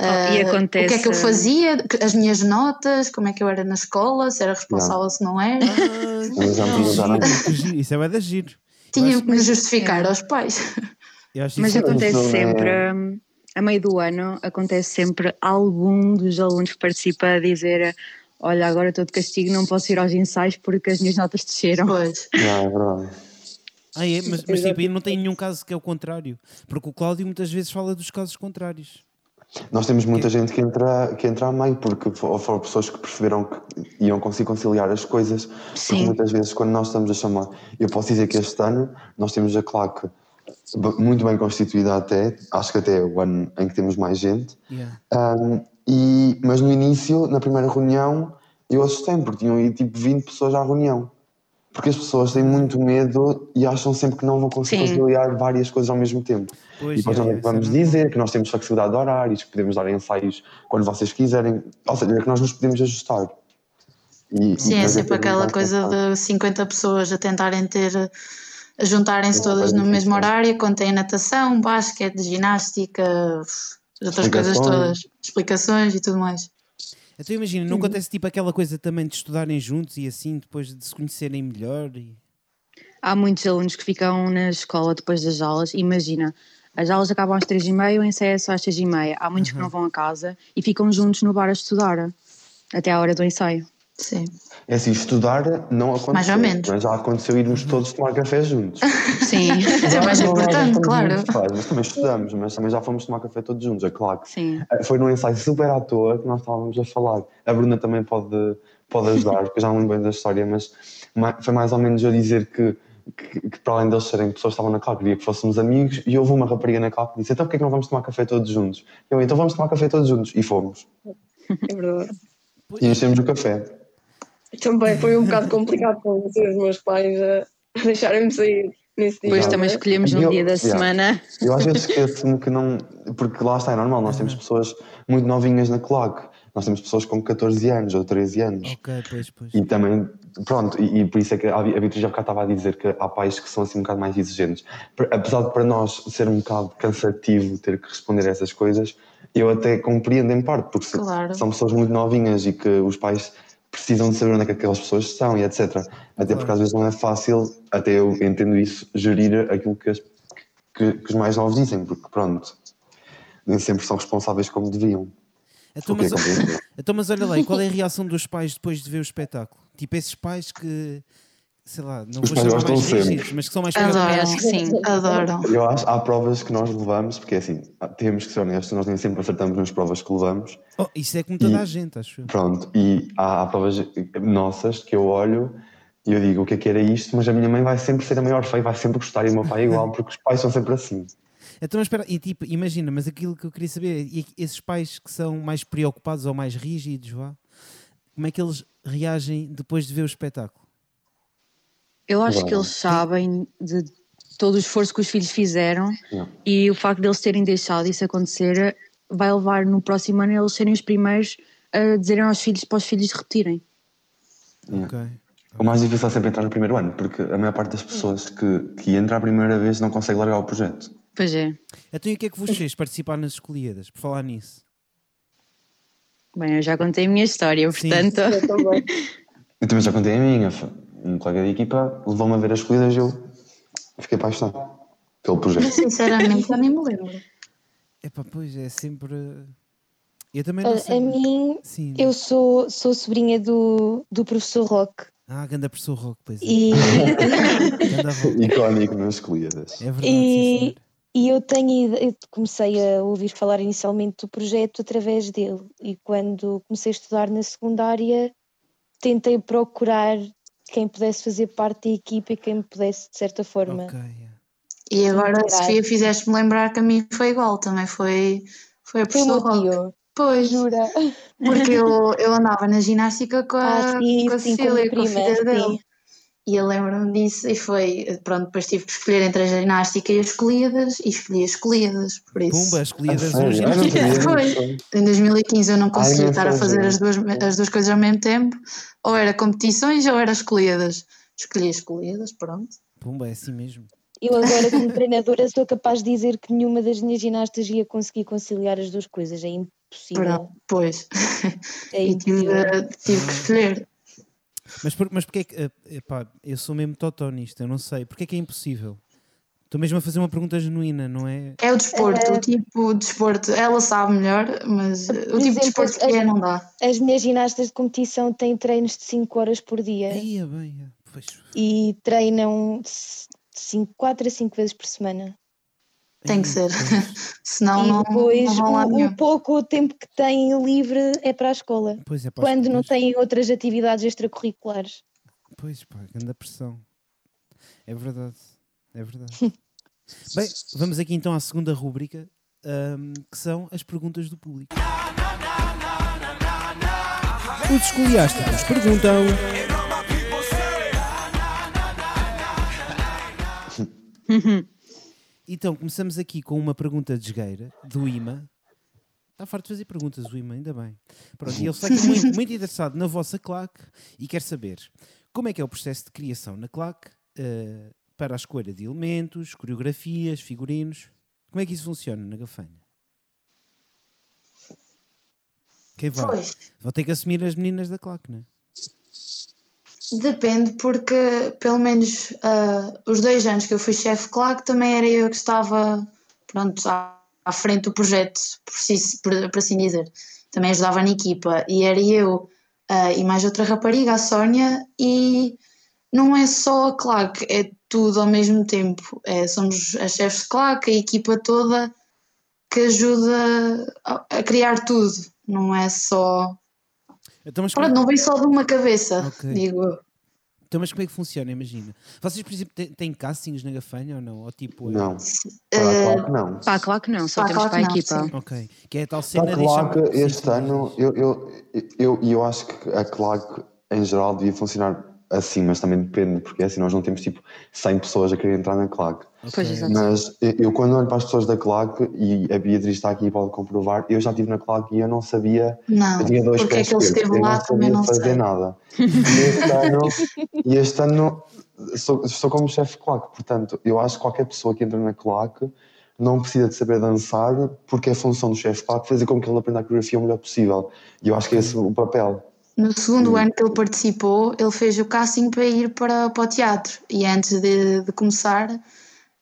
Oh, e acontece... O que é que eu fazia, as minhas notas, como é que eu era na escola, se era responsável, não. se não era. Ah, isso é da giro. Tinham que me justificar aos pais. Mas acontece é... sempre, a meio do ano, acontece sempre algum dos alunos que participa a dizer olha, agora estou de castigo, não posso ir aos ensaios porque as minhas notas desceram. Pois. Não, é verdade. Ah, é? Mas, mas tipo, não tem nenhum caso que é o contrário. Porque o Cláudio muitas vezes fala dos casos contrários. Nós temos muita gente que entra, que entra a meio, porque foram pessoas que perceberam que iam conseguir conciliar as coisas. Sim. Porque muitas vezes, quando nós estamos a chamar. Eu posso dizer que este ano nós temos a claque muito bem constituída, até. Acho que até é o ano em que temos mais gente. Yeah. Um, e, mas no início, na primeira reunião, eu assustei-me, porque tinham ido tipo 20 pessoas à reunião. Porque as pessoas têm muito medo e acham sempre que não vão conseguir Sim. conciliar várias coisas ao mesmo tempo. Pois e depois é, nós vamos dizer que nós temos flexibilidade de horários, que podemos dar ensaios quando vocês quiserem, ou seja, que nós nos podemos ajustar. E, Sim, é sempre aquela coisa de 50 pessoas a tentarem ter, a juntarem-se todas no mesmo horário, quando tem natação, basquete, ginástica, outras coisas todas, explicações e tudo mais. Então imagina, não acontece tipo aquela coisa também de estudarem juntos e assim depois de se conhecerem melhor? E... há muitos alunos que ficam na escola depois das aulas. Imagina, as aulas acabam às três e meia, o ensaio é só às seis e meia. Há muitos uhum. que não vão a casa e ficam juntos no bar a estudar até à hora do ensaio. Sim. É assim, estudar não aconteceu. Mais ou menos. Mas já aconteceu irmos todos tomar café juntos. Sim, mas é mais importante, claro. mas também estudamos, mas também já fomos tomar café todos juntos, é claro. Sim. Eh, foi num ensaio super à toa que nós estávamos a falar. A Bruna também pode, pode ajudar, porque eu já não lembro bem da história, mas foi mais ou menos eu dizer que, que, que para além deles serem pessoas que estavam na claque, queria que fôssemos amigos, e houve uma rapariga na claque que disse: então porquê que não vamos tomar café todos juntos? Eu, então vamos tomar café todos juntos. E fomos. É verdade. E enchemos o café. Também foi um bocado complicado com os meus pais a deixarem-me sair nesse dia. Depois também escolhemos um eu, dia da yeah. semana. Eu às vezes esqueço-me que não. Porque lá está, é normal, nós temos pessoas muito novinhas na claque. Nós temos pessoas com 14 anos ou 13 anos. Ok, pois, pois. E também, pronto, e, e por isso é que a, a Beatriz já estava a dizer que há pais que são assim um bocado mais exigentes. Apesar de para nós ser um bocado cansativo ter que responder a essas coisas, eu até compreendo em parte, porque claro. são pessoas muito novinhas e que os pais precisam de saber onde é que aquelas pessoas estão e etc. Até porque às vezes não é fácil, até eu entendo isso, gerir aquilo que, as, que, que os mais novos dizem, porque pronto, nem sempre são responsáveis como deviam. Então mas, então, mas olha lá, e qual é a reação dos pais depois de ver o espetáculo? Tipo, esses pais que sei lá, não Os vou chamar mais rígidos, mas que são mais Adoro, acho que sim, adoro. Eu acho há provas que nós levamos, porque é assim, temos que ser honestos, nós nem sempre acertamos nas provas que levamos. Oh, isso é como toda e, a gente, acho. Pronto, e há, há, provas nossas que eu olho e eu digo o que é que era isto, mas a minha mãe vai sempre ser a maior feia, vai sempre gostar e o meu pai é igual, porque os pais são sempre assim. Então, espera, e tipo, imagina, mas aquilo que eu queria saber, e esses pais que são mais preocupados ou mais rígidos, vá, como é que eles reagem depois de ver o espetáculo? Eu acho que eles sabem de todo o esforço que os filhos fizeram e o facto de eles terem deixado isso acontecer vai levar no próximo ano eles serem os primeiros a dizerem aos filhos para os filhos repetirem. Okay. O mais difícil é sempre entrar no primeiro ano, porque a maior parte das pessoas que, que entra a primeira vez não consegue largar o projeto. Pois é. Então e o que é que vos fez participar nas escolhidas, por falar nisso? Bem, eu já contei a minha história, portanto. Sim. Eu também. eu também já contei a minha um colega de equipa levou-me a ver as corridas e eu fiquei apaixonado pelo projeto. Sinceramente, eu nem me lembro. Epá, pois é sempre. Eu também não a, sei. A mim, Sim. eu sou, sou sobrinha do, do professor Roque. Ah, ganda professor Roque, pois é. E... Icónico nas escolhidas. É verdade. E, e eu tenho eu comecei a ouvir falar inicialmente do projeto através dele. E quando comecei a estudar na secundária, tentei procurar quem pudesse fazer parte da equipa e quem me pudesse, de certa forma. Okay. E agora, Sofia, fizeste-me lembrar que a mim foi igual, também foi, foi a pessoa Foi Pois, Jura? porque eu, eu andava na ginástica com a, ah, sim, com a sim, Cecília, com, com a filha dele. E eu lembro-me disso e foi, pronto, depois tive que escolher entre a ginástica e as escolhidas e escolhi as escolhidas, por isso. Pumba, escolhidas ah, hoje. Foi. Em 2015 eu não conseguia Ai, estar a fazer as duas, as duas coisas ao mesmo tempo, ou era competições ou era escolhidas. Escolhi as escolhidas, pronto. Pumba, é assim mesmo. Eu agora como treinadora sou capaz de dizer que nenhuma das minhas ginastas ia conseguir conciliar as duas coisas, é impossível. Pronto, pois. É e tive, tive que escolher. Mas, por, mas porque é que. Eh, epá, eu sou mesmo totó nisto, eu não sei. Porque é que é impossível? Estou mesmo a fazer uma pergunta genuína, não é? É o desporto, é... o tipo de desporto. Ela sabe melhor, mas por o tipo exemplo, de desporto que é não dá. As minhas ginastas de competição têm treinos de 5 horas por dia. Aí, bem, pois. E treinam 4 a 5 vezes por semana. Tem que ser, senão não, depois, não vão lá o, o pouco tempo que têm livre é para a escola. Pois é, quando não têm outras atividades extracurriculares. Pois pá, grande pressão. É verdade, é verdade. Bem, vamos aqui então à segunda rúbrica, um, que são as perguntas do público. Os escoliásticos perguntam. Então, começamos aqui com uma pergunta de esgueira, do IMA. Está farto de fazer perguntas, o IMA, ainda bem. Pronto, e ele está aqui muito, muito interessado na vossa claque e quer saber como é que é o processo de criação na claque uh, para a escolha de elementos, coreografias, figurinos. Como é que isso funciona na gafanha? Quem vai? Pois. Vou ter que assumir as meninas da claque, não é? Depende, porque pelo menos uh, os dois anos que eu fui chefe, claro que também era eu que estava pronto, à, à frente do projeto, por, si, por, por assim dizer. Também ajudava na equipa e era eu uh, e mais outra rapariga, a Sónia, e não é só a claque, é tudo ao mesmo tempo. É, somos as chefes de claque, a equipa toda que ajuda a, a criar tudo, não é só então, mas Pronto, é... não vem só de uma cabeça, okay. digo eu. Então, mas como é que funciona? Imagina. Vocês, por exemplo, têm, têm castings na gafanha ou não? Ou tipo, é... Não. Para a não. Para a claque não, só para temos para a equipa. Sim. Ok. Que é a tal cena para a claque, este ano, eu, eu, eu, eu acho que a claque em geral devia funcionar assim, mas também depende, porque é assim nós não temos tipo 100 pessoas a querer entrar na claque. Okay. Mas eu, quando olho para as pessoas da claque, e a Beatriz está aqui e pode comprovar, eu já estive na claque e eu não sabia. Não, eu tinha dois porque é que ele esteve lá também não fazer sei. nada. E este ano, e este ano sou, sou como chefe de claque, portanto, eu acho que qualquer pessoa que entra na claque não precisa de saber dançar, porque é a função do chefe de claque fazer com que ele aprenda a coreografia o melhor possível. E eu acho que é esse o papel. No segundo ano que ele participou, ele fez o casting para ir para, para o teatro e antes de, de começar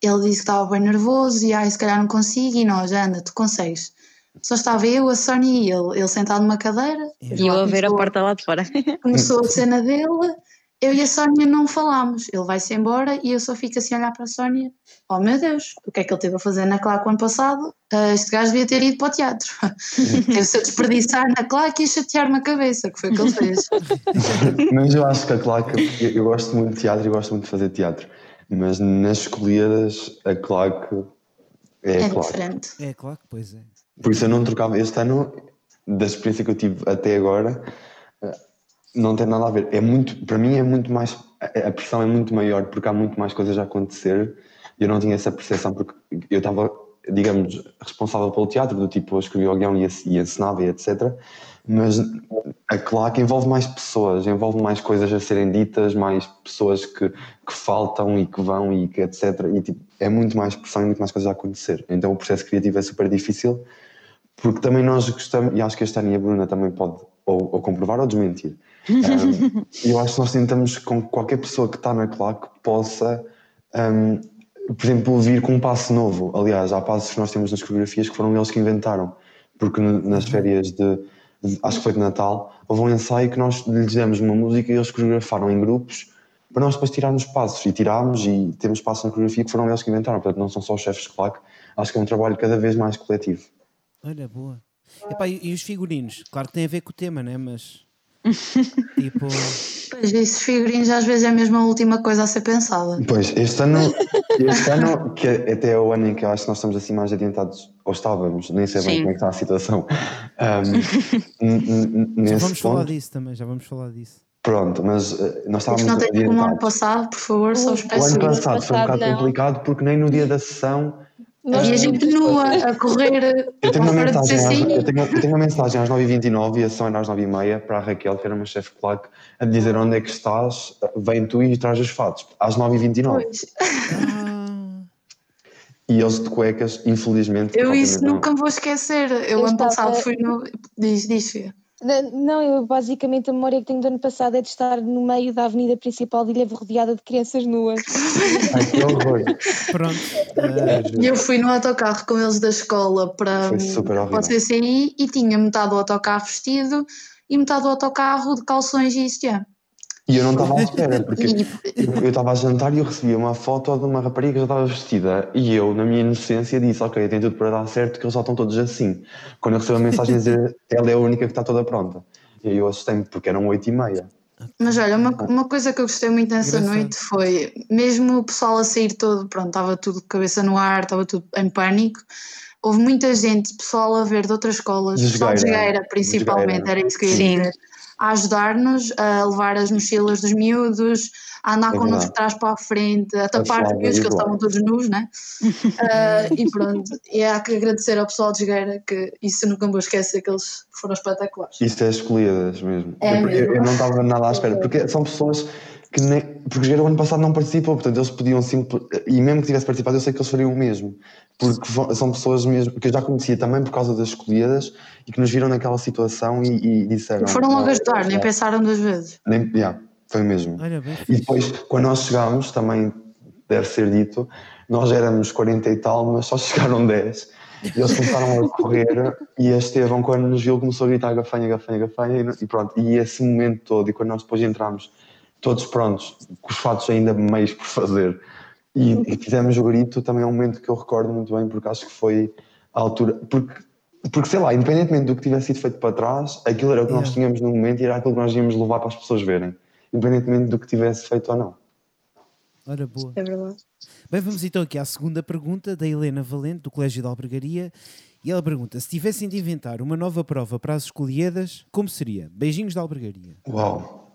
ele disse que estava bem nervoso e ai, se calhar não consigo e nós, anda, tu consegues. Só estava eu, a Sónia e ele, ele sentado numa cadeira. E eu a ver a porta lá de fora. Começou a cena dele, eu e a Sónia não falámos. Ele vai-se embora e eu só fico assim a olhar para a Sónia. Oh meu Deus, o que é que ele teve a fazer na claque o ano passado? Uh, este gajo devia ter ido para o teatro. Teve-se a desperdiçar na claque e chatear-me a cabeça, que foi o que ele fez. Mas eu acho que a claque, eu, eu gosto muito de teatro e gosto muito de fazer teatro. Mas nas escolhidas, a claque é, é claque. diferente. É claque, pois é. Por isso eu não trocava. Este ano, da experiência que eu tive até agora, não tem nada a ver. É muito, para mim é muito mais, a pressão é muito maior porque há muito mais coisas a acontecer eu não tinha essa percepção porque eu estava, digamos, responsável pelo teatro, do tipo, eu escrevia o guião e, ensinava e etc. Mas a claque envolve mais pessoas, envolve mais coisas a serem ditas, mais pessoas que, que faltam e que vão e que etc. E tipo, é muito mais pressão e muito mais coisas a acontecer. Então o processo criativo é super difícil porque também nós gostamos, e acho que a Estânia e a Bruna também pode ou, ou comprovar ou desmentir. um, eu acho que nós tentamos com qualquer pessoa que está na claque possa, um, por exemplo, vir com um passo novo. Aliás, há passos que nós temos nas coreografias que foram eles que inventaram, porque nas férias de acho que foi de Natal, houve um ensaio que nós lhes demos uma música e eles coreografaram em grupos para nós depois tirarmos passos e tirámos e temos passos na coreografia que foram eles que inventaram, portanto não são só os chefes de claque, acho que é um trabalho cada vez mais coletivo. Olha, boa. Epá, e, e os figurinos? Claro que tem a ver com o tema, né? Mas tipo. Pois, esses figurinos às vezes é mesmo a última coisa a ser pensada. Pois, este ano, este ano que é até é o ano em que eu acho que nós estamos assim mais adiantados, ou estávamos, nem sei bem Sim. como é que está a situação. Um, já vamos ponto, falar disso também, já vamos falar disso. Pronto, mas uh, nós estávamos. Não tem como o ano passado, por favor, só os O ano passado foi um bocado não. complicado porque nem no dia da sessão Havia gente nua a correr. Eu tenho, uma mensagem, às, eu, tenho, eu tenho uma mensagem às 9h29 e a sessão era às 9h30 para a Raquel, que era uma chefe de claque, a dizer onde é que estás, vem tu e traz os fatos. Às 9h29. E eles de cuecas, infelizmente. Eu isso nunca vou esquecer. Eu, eu ano passado fui no. Diz, diz, filha. Não, eu basicamente a memória que tenho do ano passado é de estar no meio da avenida principal de Ilha rodeada de crianças nuas. Ai, que horror. Pronto. E eu fui no autocarro com eles da escola para, para o CCI e tinha metade do autocarro vestido e metade do autocarro de calções e isto é. E eu não estava à espera, porque eu estava a jantar e eu recebi uma foto de uma rapariga que já estava vestida e eu, na minha inocência, disse: Ok, tem tudo para dar certo, que eles já estão todos assim. Quando eu recebi a mensagem a dizer ela é a única que está toda pronta. E aí eu assustei-me, porque eram oito e meia. Mas olha, uma, uma coisa que eu gostei muito nessa Engraçado. noite foi, mesmo o pessoal a sair todo, pronto, estava tudo cabeça no ar, estava tudo em pânico. Houve muita gente, pessoal a ver de outras escolas, de pessoal de Jogueira, principalmente, de era isso que eu ia Sim. dizer a ajudar-nos a levar as mochilas dos miúdos, a andar é connosco de trás para a frente, a tapar os miúdos, que eles estavam todos nus, né? uh, e pronto, e há que agradecer ao pessoal de Jogueira que isso nunca me vou esquecer, que eles foram espetaculares. Isso é escolhidas mesmo. É eu, mesmo. eu não estava nada à espera, porque são pessoas que nem, porque o ano passado não participou, portanto eles podiam simples, e mesmo que tivesse participado eu sei que eles fariam o mesmo, porque são pessoas mesmo que eu já conhecia também por causa das escolhidas e que nos viram naquela situação e, e disseram. Foram logo ajudar, nem pensaram duas vezes. Nem, yeah. Foi mesmo. Olha bem. E depois, quando nós chegámos, também deve ser dito, nós éramos 40 e tal, mas só chegaram 10. E eles começaram a correr e a Estevão, quando nos viu, começou a gritar gafanha, gafanha, gafanha e, e pronto. E esse momento todo, e quando nós depois entramos, todos prontos, com os fatos ainda meios por fazer, e, e fizemos o grito, também é um momento que eu recordo muito bem, porque acho que foi a altura. Porque, porque sei lá, independentemente do que tivesse sido feito para trás, aquilo era o que nós Yeah. tínhamos no momento e era aquilo que nós íamos levar para as pessoas verem, independentemente do que tivesse feito ou não. Ora, boa. É verdade. Bem, vamos então aqui à segunda pergunta da Helena Valente, do Colégio de Albergaria. E ela pergunta: se tivessem de inventar uma nova prova para as escolhidas, como seria? Beijinhos da Albergaria. Uau!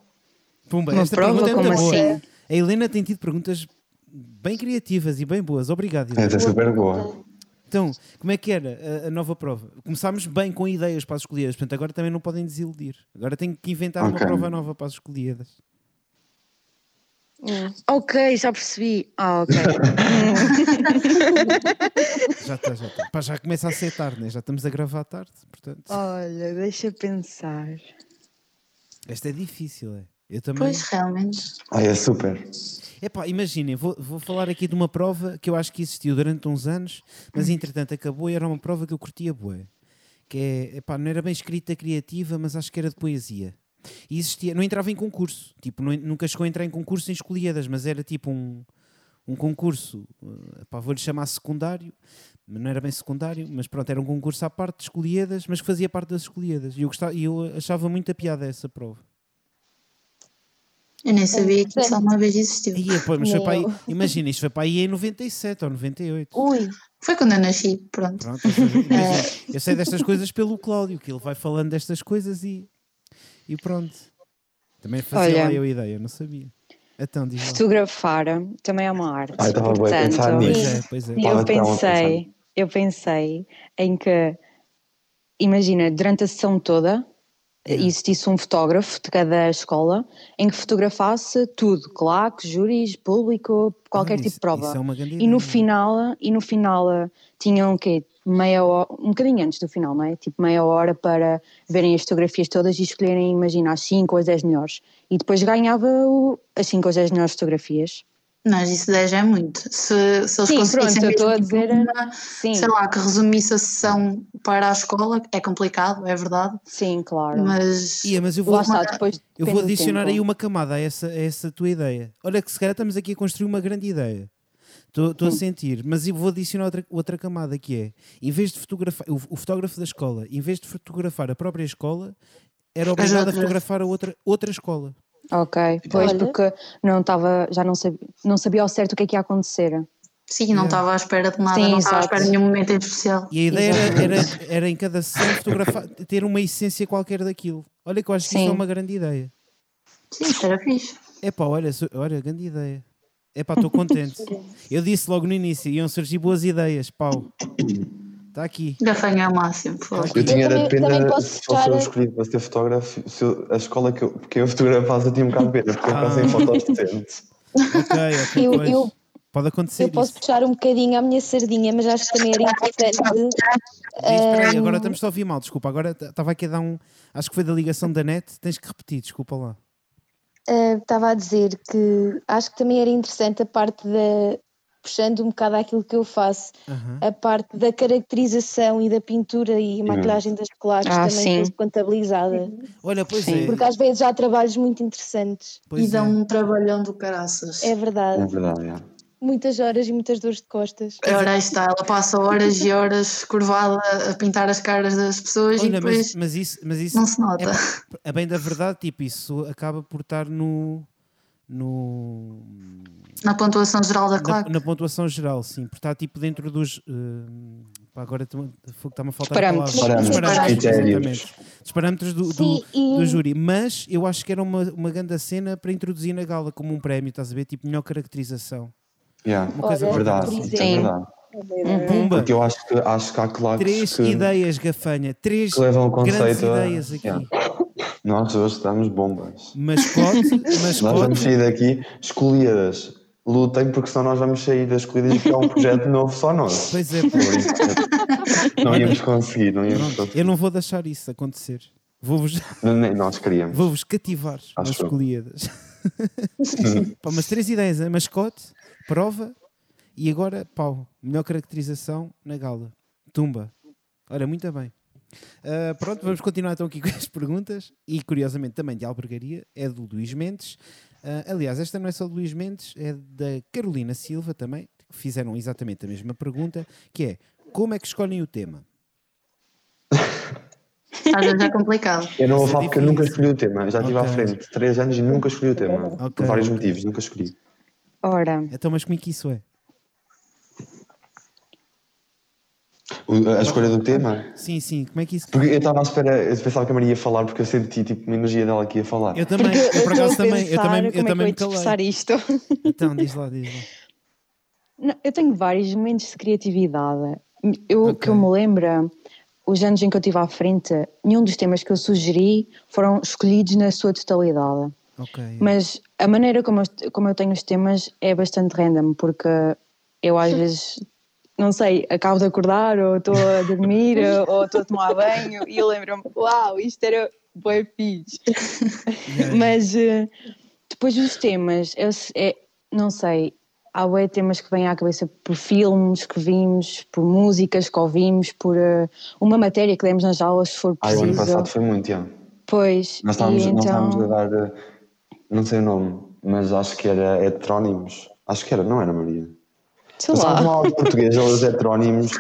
Pumba, Uma esta prova? pergunta é muito boa. assim? A Helena tem tido perguntas bem criativas e bem boas. Obrigado, Helena. Essa é super boa. Então, como é que era a, a nova prova? Começámos bem com ideias para as escolhidas, portanto agora também não podem desiludir. Agora tenho que inventar uma Ok. prova nova para as escolhidas. Ok, já percebi. Ah, ok. Já está, já está. Pá, já começa a ser tarde, né? já estamos a gravar tarde, portanto. Olha, deixa pensar. Esta é difícil, é. Eu também. Pois, realmente. Ah, é super. Epá, imaginem, vou, vou falar aqui de uma prova que eu acho que existiu durante uns anos, mas entretanto acabou e era uma prova que eu curtia bué. Que é, epá, não era bem escrita criativa, mas acho que era de poesia. E existia, não entrava em concurso, tipo, não- nunca chegou a entrar em concurso em escolhidas, mas era tipo um, um concurso, eh, epá, vou-lhe chamar secundário, mas não era bem secundário, mas pronto, era um concurso à parte de escolhidas, mas que fazia parte das escolhidas. E eu, gostava, e eu achava muita piada essa prova. Eu nem sabia que isso alguma vez existiu. E, pô, mas foi para aí, eu. imagina, isto foi para aí em 97 ou 98. Ui, Foi quando eu nasci, pronto. Pronto, seja, imagina, eu sei destas coisas pelo Cláudio, que ele vai falando destas coisas e, e pronto. Também fazia Olha. lá eu a ideia, não sabia. Então. Fotografar também é uma arte. Ah, eu estava bem a pensar portanto, nisso. Pois é, pois é. Eu pensei, eu pensei em que, imagina, durante a sessão toda. Existisse um fotógrafo de cada escola em que fotografasse tudo, claques, júris, público, qualquer Ah, tipo isso- de prova. É E no final, e no final eh, tinham o quê? Meia hora, um bocadinho antes do final, não é? Tipo meia hora para verem as fotografias todas e escolherem, imagina, as 5 ou as 10 melhores. E depois ganhava o- as 5 ou as 10 melhores fotografias. Mas isso 10 é muito. Se, se eles Sim, conseguissem pronto, eu estou a mesmo dizer- uma, Sim, sei lá, que resumisse a sessão para a escola, é complicado, é verdade, sim, claro. mas Ia, mas eu vou, Lá está, depois eu vou adicionar aí uma camada a essa, a essa tua ideia. Olha que se calhar estamos aqui a construir uma grande ideia. Estou a sentir, mas eu vou adicionar outra, outra camada que é, em vez de fotografar, o, o fotógrafo da escola, em vez de fotografar a própria escola, era obrigado a fotografar a outra, outra escola. Ok, pois Olha. porque não estava, já não sabia, não sabia ao certo o que é que ia acontecer. sim, não estava à espera de nada, Sim, não estava à espera de nenhum momento em especial. E a ideia era, era, era em cada sessão fotografar, ter uma essência qualquer daquilo. Olha que eu acho que isso é Sim. uma grande ideia. Sim, isso era fixe. Epá, olha, olha, grande ideia. Epá, estou contente. Eu disse logo no início, iam surgir boas ideias, pau. Está aqui. Gafanha ao máximo. fogo. Eu tinha também- era pena também posso se fosse eu escolhido para ser fotógrafo, se eu- a escola que eu, que eu fotografasse eu tinha um bocado de pena, porque eu Ah. passei em fotos decentes. Ok, ok, Eu- eu- Pode acontecer eu posso isso. puxar um bocadinho a minha sardinha, mas acho que também era interessante. Diz, agora estamos a ouvir mal, desculpa. Agora estava aqui a dar um. Acho que foi da ligação da net, tens que repetir, desculpa lá. Ah, Estava a dizer que acho que também era interessante a parte da. Puxando um bocado aquilo que eu faço, Aham. a parte da caracterização e da pintura e maquilhagem das claques Ah, também sim. contabilizada. Olha, pois Sim. é. Porque às vezes há trabalhos muito interessantes. Pois e dão é. um trabalhão do caraças. É É verdade. verdade, é. Muitas horas e muitas dores de costas. Ora, aí está, ela passa horas e horas curvada a pintar as caras das pessoas e Olha, depois mas, mas isso, mas isso não se nota. é, é bem da verdade, tipo, isso acaba por estar no. No Na pontuação geral da na, claque. na pontuação geral, sim, porque está tipo dentro dos. pá, agora está-me a faltar Parâmetros. a palavra. Parâmetros, exatamente. Dos parâmetros do, do, Sim, e- do júri. Mas eu acho que era uma, uma grande cena para introduzir na gala como um prémio, estás a ver? Tipo, melhor caracterização. Yeah. Uma coisa Olha, Verdade, sim, é verdade. Pumba! Porque eu acho que, acho que há claques Três que, ideias, gafanha. Três que levam o grandes conceito a... ideias aqui. Yeah. Nós hoje estamos bombas. Mascote, Nós vamos mascote. sair daqui escolhidas. Lutem, porque senão nós vamos sair das escolhidas e criar um projeto novo só nós. Pois é, pá. Não íamos conseguir, não íamos conseguir. eu não vou deixar isso acontecer. Vou-vos nós queríamos. vou -vos cativar Acho escolhidas. Pá, umas três ideias: mascote, prova e agora, pau, melhor caracterização na gala. Tumba. Ora, muito bem. Uh, pronto, vamos continuar então aqui com as perguntas e curiosamente também de albergaria, é do Luís Mendes. Uh, aliás, esta não é só do Luís Mendes, é da Carolina Silva também, que fizeram exatamente a mesma pergunta, que é como é que escolhem o tema? Às vezes é complicado. Eu não vou é falar porque eu nunca escolhi o tema. Já estive à Ok. frente três anos e nunca escolhi o tema. Ok, Por vários ok. motivos, nunca escolhi. Ora, Então, mas como é que isso é? A escolha do tema. Sim, sim, como é que isso. Porque eu estava à espera, eu pensava que a Maria ia falar porque eu senti tipo uma energia dela que ia falar. Eu também, porque eu por acaso a também, eu também, eu como também é me que eu ia calei. expressar isto. Então, diz lá, diz lá. Não, eu tenho vários momentos de criatividade. Eu, Ok. que eu me lembro, os anos em que eu estive à frente, nenhum dos temas que eu sugeri foram escolhidos na sua totalidade. Ok. Mas a maneira como eu, como eu tenho os temas é bastante random, porque eu às vezes, não sei, acabo de acordar, ou estou a dormir, ou estou a tomar banho, e eu lembro-me, uau, isto era bem fixe. Yeah, Mas eh, depois os temas, eu, é, não sei, há bué temas que vêm à cabeça por filmes que vimos, por músicas que ouvimos, por eh, uma matéria que demos nas aulas, se for Ah, o ano preciso. passado foi muito, já. Pois, Nós estávamos, e nós então... estávamos a dar, eh, não sei o nome, mas acho que era heterónimos. Acho que era, não era Maria? Sei Nós lá. aula de português, eles heterónimos,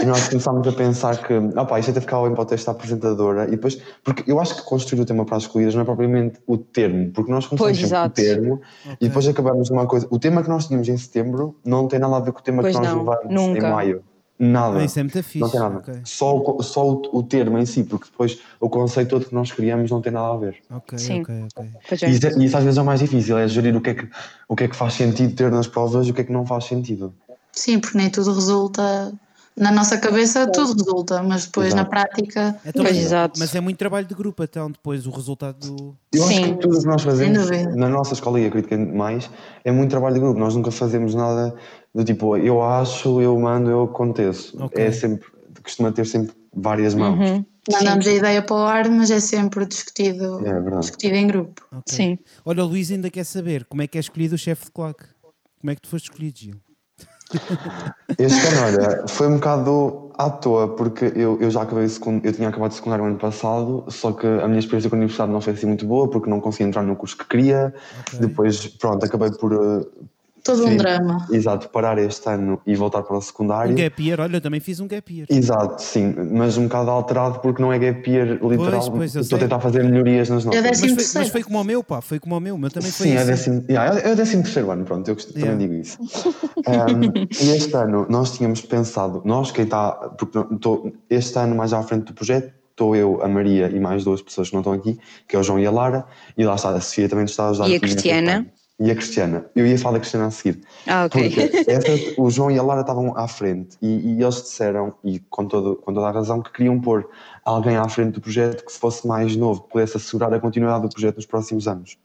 e nós começámos a pensar que, opá, isto até ficava bem para o texto da apresentadora, e depois, porque eu acho que construir o tema para as escolhidas não é propriamente o termo, porque nós começamos Pois, sempre o termo, Ok. e depois acabamos numa coisa, o tema que nós tínhamos em setembro não tem nada a ver com o tema Pois que nós não, levamos nunca. em maio. Nada. Ah, isso é muito fixe. Não tem nada. Ok, Só, o, só o, o termo em si, porque depois o conceito todo que nós criamos não tem nada a ver. ok, Sim. ok, ok. Pois E é. isso, é- e isso às vezes é o mais difícil, é gerir o que é que, o que é que faz sentido ter nas provas e o que é que não faz sentido. Sim, porque nem tudo resulta. Na nossa cabeça tudo resulta, mas depois Exato. na prática. Então, Pois, mas, exato. mas é muito trabalho de grupo, então, depois o resultado do. Eu acho Sim. que tudo o que nós fazemos na nossa escola, e acredito que é mais, é muito trabalho de grupo. Nós nunca fazemos nada do tipo, eu acho, eu mando, eu aconteço. Ok. É sempre, costuma ter sempre várias mãos. Uhum. Mandamos a ideia para o ar, mas é sempre discutido, É discutido em grupo. Ok. Sim. Olha, o Luís ainda quer saber como é que é escolhido o chefe de claque. Como é que tu foste escolhido, Gil? Este ano, olha, foi um bocado à toa, porque eu, eu já acabei o segundo, eu tinha acabado de secundário ano passado, só que a minha experiência com a universidade não foi assim muito boa, porque não consegui entrar no curso que queria. Ok. Depois, pronto, acabei por, Todo um Sim. drama. exato, parar este ano e voltar para o secundário. Um gap year, olha, eu também fiz um gap year. Exato, sim, mas um bocado alterado porque não é gap year literal. Pois, pois, estou a tentar fazer melhorias nas notas. É Mas foi, mas foi como o meu, pá, foi como o meu, o meu também foi Sim, é assim. décimo, yeah, é o décimo terceiro ano, pronto, eu Yeah. também digo isso. Um, e este ano nós tínhamos pensado, nós quem está, porque tô- este ano mais à frente do projeto, estou eu, a Maria e mais duas pessoas que não estão aqui, que é o João e a Lara, e lá está, a Sofia também nos está a ajudar. E a Cristiana? E a Cristiana. Eu ia falar da Cristiana a seguir. Ah, ok. Porque essas- o João e a Lara estavam à frente e, e eles disseram, e com, todo, com toda a razão, que queriam pôr alguém à frente do projeto que fosse mais novo, que pudesse assegurar a continuidade do projeto nos próximos anos.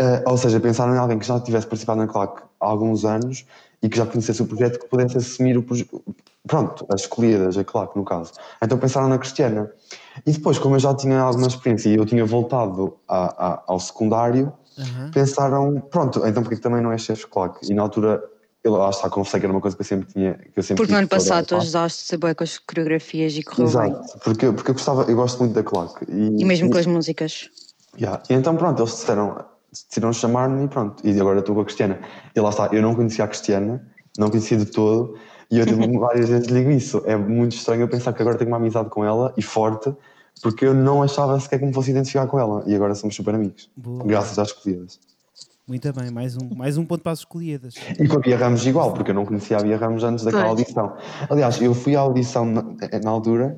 Eh, ou seja, pensaram em alguém que já tivesse participado na CLAC há alguns anos e que já conhecesse o projeto, que pudesse assumir o projeto. Pronto, as escolhidas, a CLAC no caso. Então pensaram na Cristiana. E depois, como eu já tinha alguma experiência e eu tinha voltado a- a- ao secundário, Aham. pensaram, pronto, então porque também não é chefe claque? E na altura, eu lá está, confessei que era uma coisa que eu sempre tinha. Que eu sempre Porque no ano passado tu ajudaste bem com as coreografias e correu bem. Exato, porque, porque eu gostava, eu gosto muito da claque. E, E mesmo com as músicas. Yeah. E então pronto, eles disseram, decidiram chamar-me e pronto. E agora estou com a Cristiana. E lá está, eu não conhecia a Cristiana, não conhecia de todo, e eu tipo, várias vezes digo isso. É muito estranho eu pensar que agora tenho uma amizade com ela e forte, porque eu não achava sequer que me fosse identificar com ela. E agora somos super amigos. Boa. Graças às escolhidas. Muito bem, mais um, mais um ponto para as escolhidas. E com a Bia Ramos igual, porque eu não conhecia a Bia Ramos antes daquela Pois. audição. Aliás, eu fui à audição na, na altura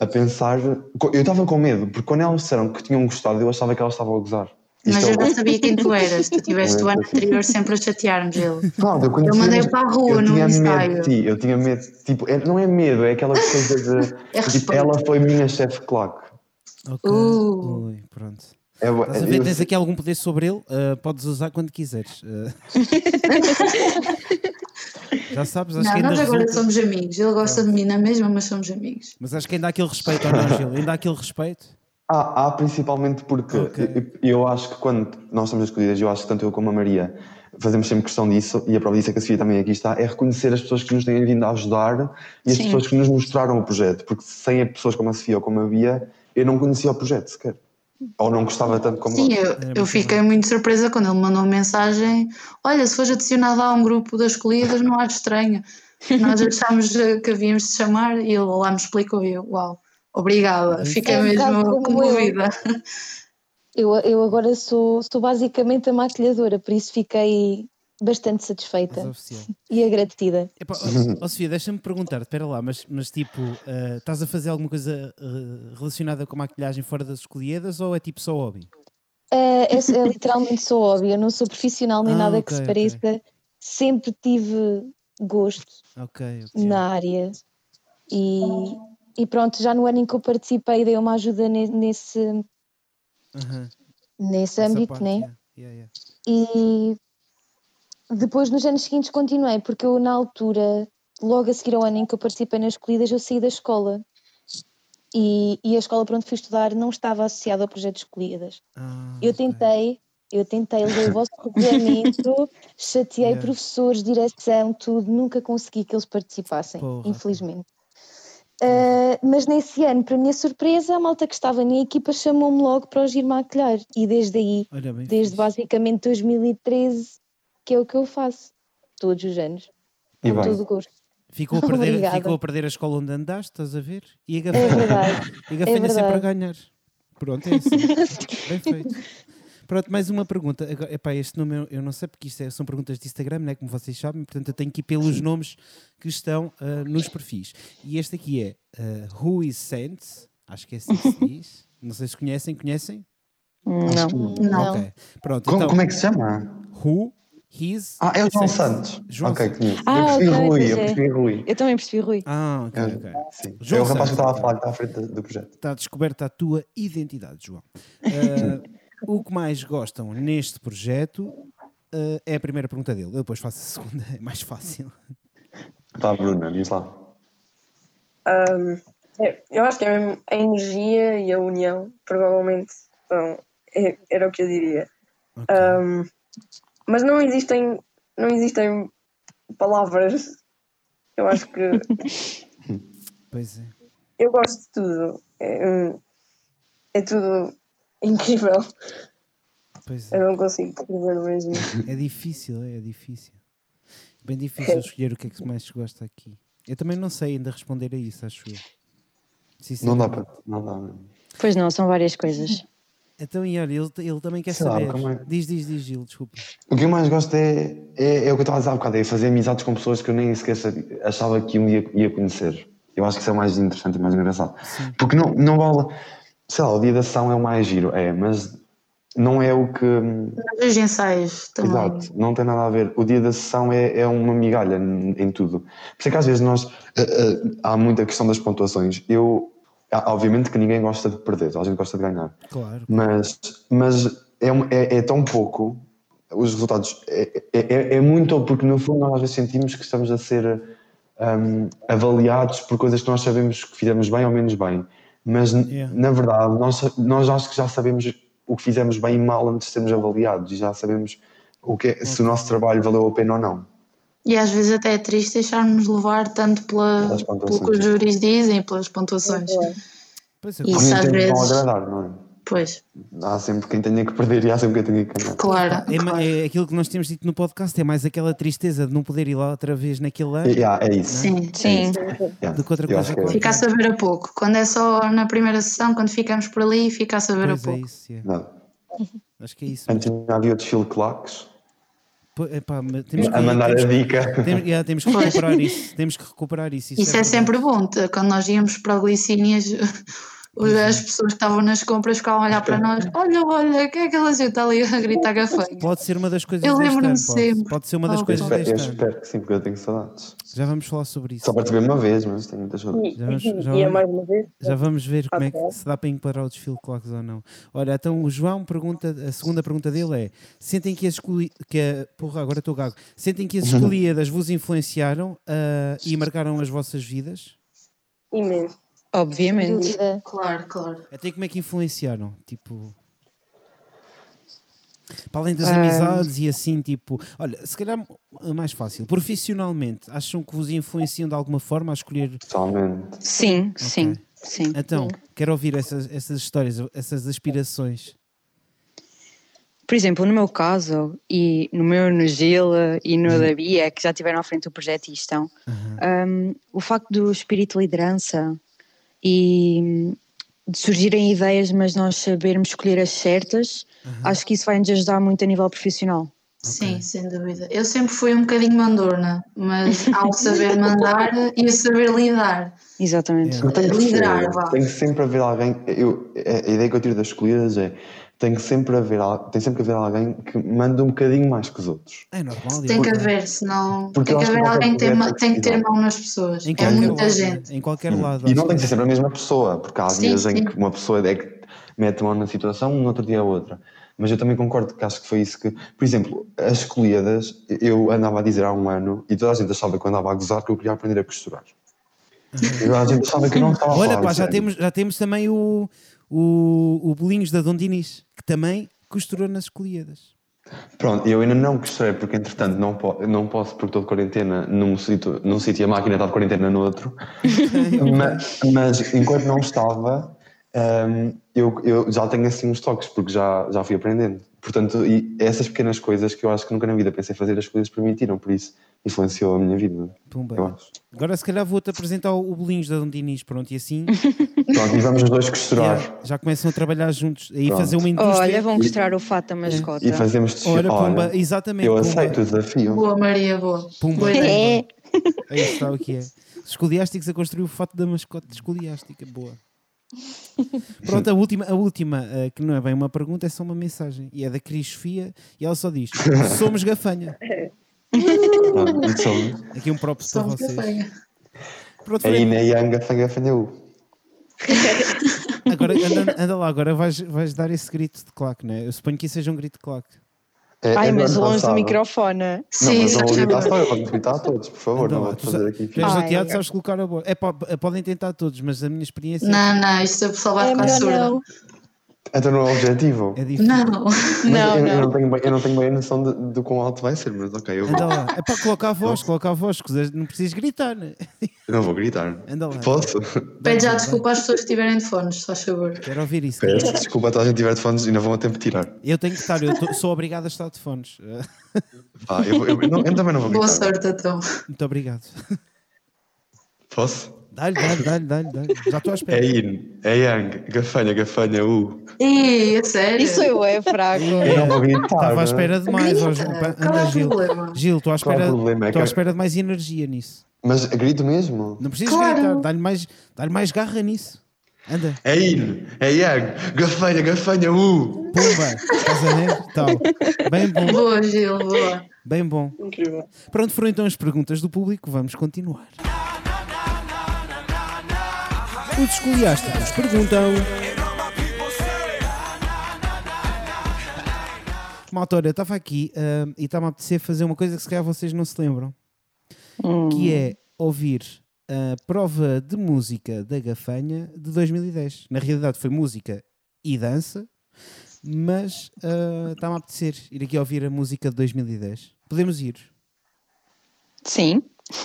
a pensar. Eu estava com medo, porque quando elas disseram que tinham gostado, eu achava que elas estavam a gozar. Mas Isto é eu já sabia quem tu eras. Tu tiveste o ano É, anterior sempre a chatear-me, Gil. Pronto, eu, Eu mandei para a rua no ensaio. Medo eu tinha medo, tipo, é- não é medo, é aquela coisa de. É tipo, ela foi minha chefe claque. Ok. Uh. Ui, pronto. É, Estás a ver? eu- Tens aqui algum poder sobre ele, ah, podes usar quando quiseres. Ah. já sabes, acho Não, que ainda nós agora resulta- somos amigos. Ele gosta de mim na mesma, mas somos amigos. Mas acho que ainda há aquele respeito, não, Gil? Ainda há aquele respeito? Há, há principalmente porque Ok. eu, eu acho que quando nós estamos escolhidas, eu acho que tanto eu como a Maria fazemos sempre questão disso, e a prova disso é que a Sofia também aqui está, é reconhecer as pessoas que nos têm vindo a ajudar e as Sim. pessoas que nos mostraram o projeto, porque sem pessoas como a Sofia ou como a Bia, eu não conhecia o projeto sequer. Ou não gostava tanto como Sim, eu, eu fiquei muito surpresa quando ele mandou uma mensagem: Olha, se fores adicionado a um grupo das escolhidas, não acho estranho. Nós achámos que havíamos de chamar e ele lá me explicou e eu, uau, obrigada, fiquei É mesmo eu. comovida. Eu, eu agora sou, sou basicamente a maquilhadora, por isso fiquei bastante satisfeita e agradecida. Epá, ó, ó, Sofia, deixa-me perguntar, espera lá, mas, mas tipo, eh, estás a fazer alguma coisa eh, relacionada com maquilhagem fora das escolhidas ou é tipo só hobby? É, é, é literalmente sou óbvio, eu não sou profissional nem Ah, nada ok, que se pareça, sempre tive gosto Ok, ok. na área e, e pronto, já no ano em que eu participei dei uma ajuda ne- nesse, Aham, nesse essa âmbito, parte, né? yeah, yeah, yeah. E depois, nos anos seguintes, continuei, porque eu, na altura, logo a seguir ao ano em que eu participei nas escolhidas, eu saí da escola. E, e a escola para onde fui estudar não estava associada ao projeto de escolhidas. Ah, Eu tentei, eu tentei ler o vosso regulamento, chateei Yeah. professores, direção, tudo, nunca consegui que eles participassem, Porra, infelizmente. Ah, mas nesse ano, para minha surpresa, a malta que estava na equipa chamou-me logo para os ir maquilhar. E desde aí, Olha bem desde fixe. basicamente 2013, que é o que eu faço, todos os anos, E com bem, todo o gosto. Ficou a, perder, Obrigada. ficou a perder a escola onde andaste, estás a ver? E a É gafanha, verdade. e a gafanha sempre a ganhar. Pronto, é assim. Bem feito. Pronto, mais uma pergunta. Agora, epá, este nome eu, eu não sei porque isto é- são perguntas de Instagram, né, como vocês sabem, portanto eu tenho que ir pelos nomes que estão ah, nos perfis. E este aqui é ah, Who is Saint? Acho que é assim que se diz. Não sei se conhecem, conhecem? Não. Não. Ok. Pronto, como, então, como é que se chama? Who, His. Ah, é o João. Santos. João ok, Santos. conheço. Ah, eu percebi ok, Rui, eu é. percebi Rui. Eu também percebi, Rui. Ah, ok, É, ok. Sim. João é o rapaz Santos, que estava a falar que está à frente do- projeto. Está descoberta a tua identidade, João. Ah, o que mais gostam neste projeto ah, é a primeira pergunta dele. Eu depois faço a segunda, é mais fácil. Tá, Bruna, diz lá. Ahm, é, eu acho que é mesmo a energia e a união, provavelmente, são, é- era o que eu diria. Ok. Ahm, mas não existem, não existem palavras. Eu acho que Pois é. eu gosto de tudo. É, é tudo incrível. Pois Eu é. não consigo escrever mesmo. É difícil, é, é difícil. Bem difícil escolher o que é que mais se gosta aqui. Eu também não sei ainda responder a isso, acho eu. Não dá para. Não dá. Pois não, são várias coisas. Então, e olha, ele, ele também quer Sei lá, saber. como é- Diz, diz, diz, Gil, desculpa. O que eu mais gosto é, é, é o que eu estava a dizer há bocado, é fazer amizades com pessoas que eu nem sequer achava que um dia ia conhecer. Eu acho que isso é o mais interessante e mais engraçado. Porque não, não vale. Sei lá, o dia da sessão é o mais giro, é, mas não é o que. Os ensaios também. Exato, não tem nada a ver. O dia da sessão é, é uma migalha em, tudo. Por isso é que às vezes nós. eh, eh, há muita questão das pontuações. Eu. há- Obviamente que ninguém gosta de perder, a gente gosta de ganhar. Claro. Mas, mas é, um- é, é tão pouco, os resultados. É, é, é- é muito porque, no fundo, nós às vezes sentimos que estamos a ser hum, avaliados por coisas que nós sabemos que fizemos bem ou menos bem. Mas, Yeah. na verdade, nós, nós acho que já sabemos o que fizemos bem e mal antes de sermos avaliados e já sabemos o que é- se o nosso trabalho valeu a pena ou não. E às vezes até é triste deixarmos levar tanto pela, pelo que os júris dizem, pelas pontuações. Pois é, Isso às vezes- agradar, não é? Pois, Há sempre quem tenha que perder e há sempre quem tenha que ganhar. claro. é, ma- é aquilo que nós temos dito no podcast, é mais aquela tristeza de não poder ir lá outra vez naquele ano Yeah, é isso. Sim. Sim. Yeah. do que outra coisa que é-. Fica a saber a pouco. Quando é só na primeira sessão, quando ficamos por ali, fica a saber Pois a é pouco. isso, é. Não. acho que é isso. Antes já havia o desfile claques, epá, temos que, a mandar temos, a dica. temos- yeah, temos que recuperar isso. Temos que recuperar isso. Isso é verdade. sempre bom. Quando nós íamos para glicínias, as pessoas que estavam nas compras ficavam a olhar para nós: olha, olha, que é aquela gente ali a gritar gafanho? Pode ser uma das coisas Eu lembro-me Pode, sempre. pode ser uma das Oh, Eu coisas eu deste ano. espero que sim, porque eu tenho saudades. Já vamos falar sobre isso. Só participei uma vez, mas tenho muitas saudades. E, Já vamos- e- já e é mais uma vez. Já vamos ver como é que se dá para enquadrar o desfile de ou não. Olha, então o João pergunta, a segunda pergunta dele é: sentem que as escolhi, que a, porra, agora estou gago, sentem que as escolhidas vos influenciaram ah, e marcaram as vossas vidas? Imenso. Obviamente. Claro, claro. Até como é que influenciaram? Tipo. Para além das Ah. amizades e assim, tipo. Olha, se calhar é mais fácil. Profissionalmente, acham que vos influenciam de alguma forma a escolher. Totalmente. Sim, sim, sim. Então, quero ouvir essas, essas histórias, essas aspirações. Por exemplo, no meu caso, e no meu, no Gil e no Uhum. da Bia, que já estiveram à frente do projeto e estão, um, o facto do espírito de liderança e hum, de surgirem ideias, mas nós sabermos escolher as certas, acho que isso vai nos ajudar muito a nível profissional. Sim, sem dúvida. Eu sempre fui um bocadinho mandorna, mas ao saber mandar e o saber lidar. Exatamente. Não tem que Liderar, ser, vá. tem que sempre haver alguém. Eu, a ideia que eu tiro das escolhidas é tem que sempre haver, tem sempre que haver alguém que manda um bocadinho mais que os outros. É normal. Tem que haver, senão Porque tem que haver alguém que tem, tem que ter mão nas pessoas. Em É muita lado, gente. Em qualquer lado. E não tem que ser sempre a mesma pessoa, porque há Sim, dias em sim. que uma pessoa é que mete mão na situação, no outro dia é outra. Mas eu também concordo que acho que foi isso que. Por exemplo, as escolhidas, eu andava a dizer há um ano e toda a gente achava que eu andava a gozar que eu queria aprender a costurar. E toda a gente achava que eu não estava a Olha, falar pá, a já sério. temos, já temos também o, o, o Bolinhos da Dom Dinis, que também costurou nas escolhidas. Pronto, eu ainda não costurei porque entretanto não, po não posso porque estou de quarentena num sítio, num sítio e a máquina está de quarentena no outro. mas, mas enquanto não estava, hum, eu, eu já tenho assim uns toques porque já, já fui aprendendo. Portanto, e essas pequenas coisas que eu acho que nunca na vida pensei fazer, as coisas permitiram, por isso influenciou a minha vida. Pumba. Agora, se calhar, vou-te apresentar o Bolinhos da Dom Dinis. Pronto, e assim Pronto, e vamos os dois costurar. já, já começam a trabalhar juntos. Aí Pronto. fazer uma indústria. Olha, vão mostrar o fato da mascota. E fazemos desfile. Ora, Pumba, Olha, exatamente. eu Pumba. aceito o desafio. Boa, Maria, boa. Pumba. Boa ideia. É, Aí está o que é. Escoliásticos a construir o fato da mascote de escoliástica. Boa. Pronto, a última, a última eh, que não é bem uma pergunta, é só uma mensagem. E é da Cris Sofia e ela só diz: Somos gafanha. Pronto. Aqui um próprio para vocês. Pronto, Aí Fred, na Yanga fanha fanha u. agora anda, anda lá, agora vais, vais dar esse grito de claque, não é? Eu suponho que isso seja um grito de claque. É- Ai, é do mas longe do passado. microfone. Não, Sim, mas eu vou gritar só, eu vou gritar a todos, por favor, Anda não lá, vou fazer aqui Tu és do sabes colocar a boa. É podem tentar todos, mas a minha experiência Não, não, isto a pessoa vai É ficar não. Então não é objetivo. é difícil. Não. Não, eu, eu não. não tenho bem, eu não tenho bem a noção de, de quão alto vai ser, mas ok, eu, Anda lá. É para colocar a voz, colocar a voz, que não precisas gritar, né? eu não vou gritar. Anda lá. Posso? Pede já desculpa às pessoas que estiverem de fones, se faz favor. Quero ouvir isso. Peço desculpa a toda a gente tiver de fones e não vão a tempo de tirar. Eu tenho que estar, eu tô- sou obrigado a estar de fones. Vá, eu, eu, não- eu também não vou Boa gritar. sorte, então. Muito obrigado. Posso? Dá-lhe, dá-lhe, dá-lhe, dá-lhe, dá-lhe. Já estou à É espera. In, é Yang, gafanha, gafanha, U. Ih, é sério? Isso eu é fraco. Eu não vou gritar. Estava à espera de mais. é Anda, o Gil. problema? Gil, estou à é espera, problema? É estou à que- espera de mais energia nisso. Mas grito mesmo. Não precisas Claro. gritar, dá-lhe mais, dá mais garra nisso. Anda, É In, é Yang, gafanha, gafanha, U. pumba, estás a ver? Tal. Bem bom, Boa, Gil, boa. bem bom. Incrível. Pronto, foram então as perguntas do público, vamos continuar. Os escoliásticos perguntam. Malta, eu estava aqui ah, e estava a apetecer fazer uma coisa que se calhar vocês não se lembram, que é ouvir a prova de música da Gafanha de 2010. Na realidade foi música e dança, mas ah, está-me a apetecer ir aqui ouvir a música de 2010. Podemos ir? Sim.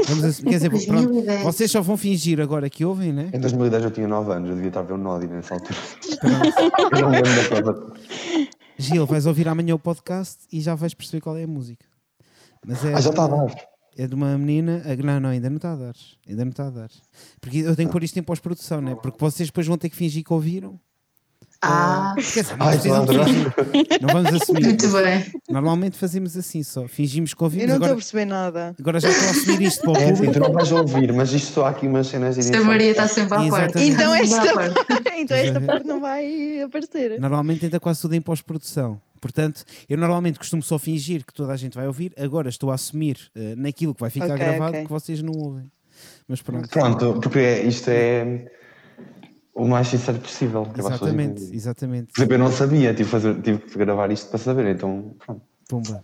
Vamos quer dizer, pronto, 2010. vocês só vão fingir agora que ouvem, né? Em 2010 eu tinha 9 anos, eu devia estar a ver o Nodi nessa altura. eu não lembro da prova. Gil, vais ouvir amanhã o podcast e já vais perceber qual é a música. Mas é, Ah, já está a dar. é de uma menina. a- Não, não, ainda não está a dar. Ainda não está a dar. Porque eu tenho que pôr isto em pós-produção, né? Porque vocês depois vão ter que fingir que ouviram. Ah, Quer dizer, não Ai. Não vamos assumir. muito bem. Normalmente fazemos assim só. Fingimos que Eu ouvimos. não estou a Agora, perceber nada. agora já estou a assumir isto para o É assim, público. tu não vais ouvir, mas isto só há aqui umas cenas de Se a edição. Maria está sempre à parte. Então esta, então esta parte não vai aparecer. Normalmente ainda quase tudo em pós-produção. Portanto, eu normalmente costumo só fingir que toda a gente vai ouvir. Agora estou a assumir eh, naquilo que vai ficar Ok, gravado ok. que vocês não ouvem. Mas pronto. Pronto, porque é- isto é o mais sincero possível. eu acho que Exatamente, exatamente. Por exemplo, eu não sabia, tive, que fazer- tive que gravar isto para saber, então pronto. Pumba.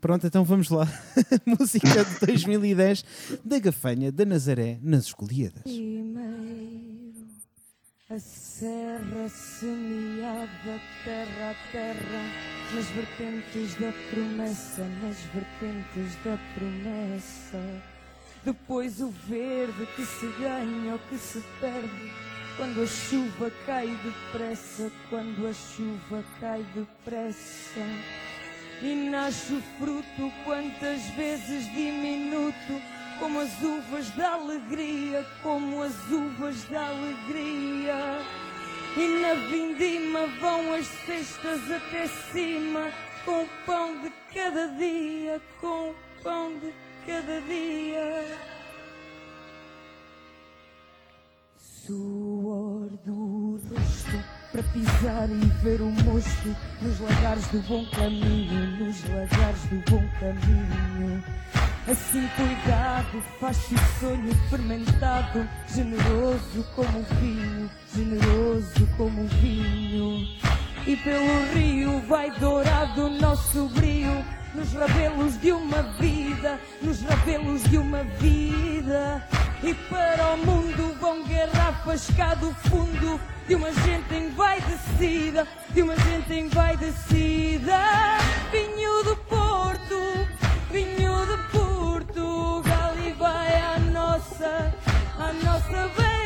Pronto, então vamos lá. Música de 2010 da Gafanha da Nazaré nas Escolhidas. Primeiro A serra semeada, terra a terra, nas vertentes da promessa, nas vertentes da promessa. Depois o verde que se ganha ou que se perde, quando a chuva cai depressa, quando a chuva cai depressa. E nasce o fruto quantas vezes diminuto, como as uvas da alegria, como as uvas da alegria. E na vindima vão as cestas até cima, com o pão de cada dia, com o pão de cada dia. Suor do rosto para pisar e ver o mosto nos lagares do bom caminho, nos lagares do bom caminho. Assim cuidado, faz-se o sonho fermentado, generoso como vinho, generoso como vinho. E pelo rio vai dourado nosso brio, nos rabelos de uma vida, nos rabelos de uma vida. E para o mundo vão garrafas cá do fundo de uma gente envaidecida, de uma gente envaidecida. Vinho do Porto, vinho do Portugal e vai à nossa, à nossa beira,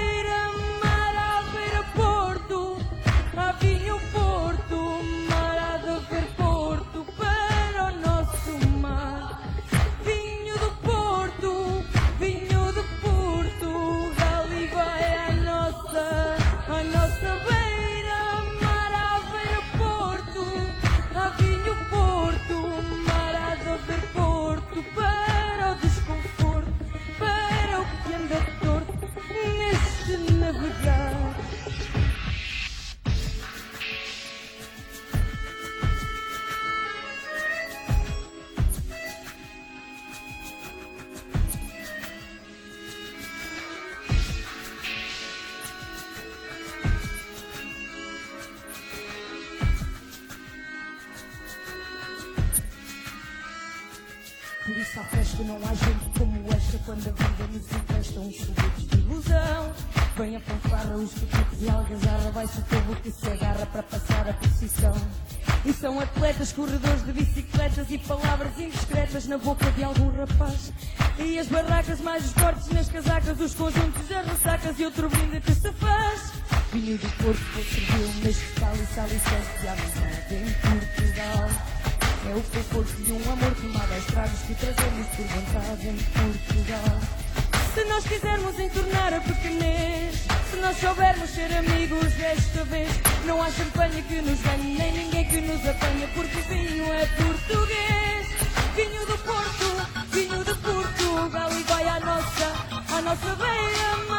Quando a vida nos empresta uns foguetes de ilusão Vem a fanfarra, os coquetes e algazarra Vai-se o povo que se agarra para passar a procissão E são atletas, corredores de bicicletas E palavras indiscretas na boca de algum rapaz E as barracas, mais os cortes nas casacas Os conjuntos, as ressacas e outro brinde que se faz Vinho do Porto, vou serviu neste cálice alicerce de amizade em Portugal é o conforto de um amor tomado a estragos que trazemos por vontade em Portugal. Se nós quisermos entornar a pequenez, se nós soubermos ser amigos desta vez, não há champanhe que nos ganhe, nem ninguém que nos apanhe, porque vinho é português. Vinho do Porto, vinho de Portugal e vai à nossa, à nossa beira,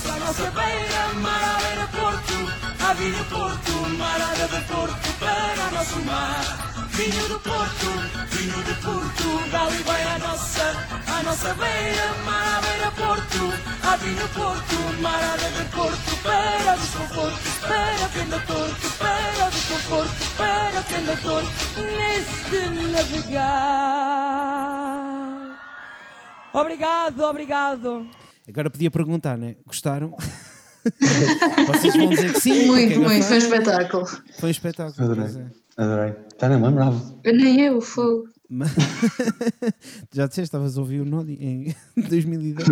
vai à nossa, beira, mar à beira Porto, a vinho Porto, mar a ver Porto, para o nosso mar. Vinho do Porto, vinho de Portugal e vai à nossa, à nossa beira, mar à beira Porto, a vinho Porto, mar a ver Porto, para o desconforto, para quem anda torto, para o desconforto, para quem anda torto, neste navegar. Obrigado, obrigado. Agora podia perguntar, né? Gostaram? Vocês vão dizer que sim. Muito, é muito, foi um espetáculo. Foi um espetáculo. Adorei. é. Adorei. Já nem lembrava. Nem eu, fogo. Já disseste, estavas a ouvir o Nodi em 2010.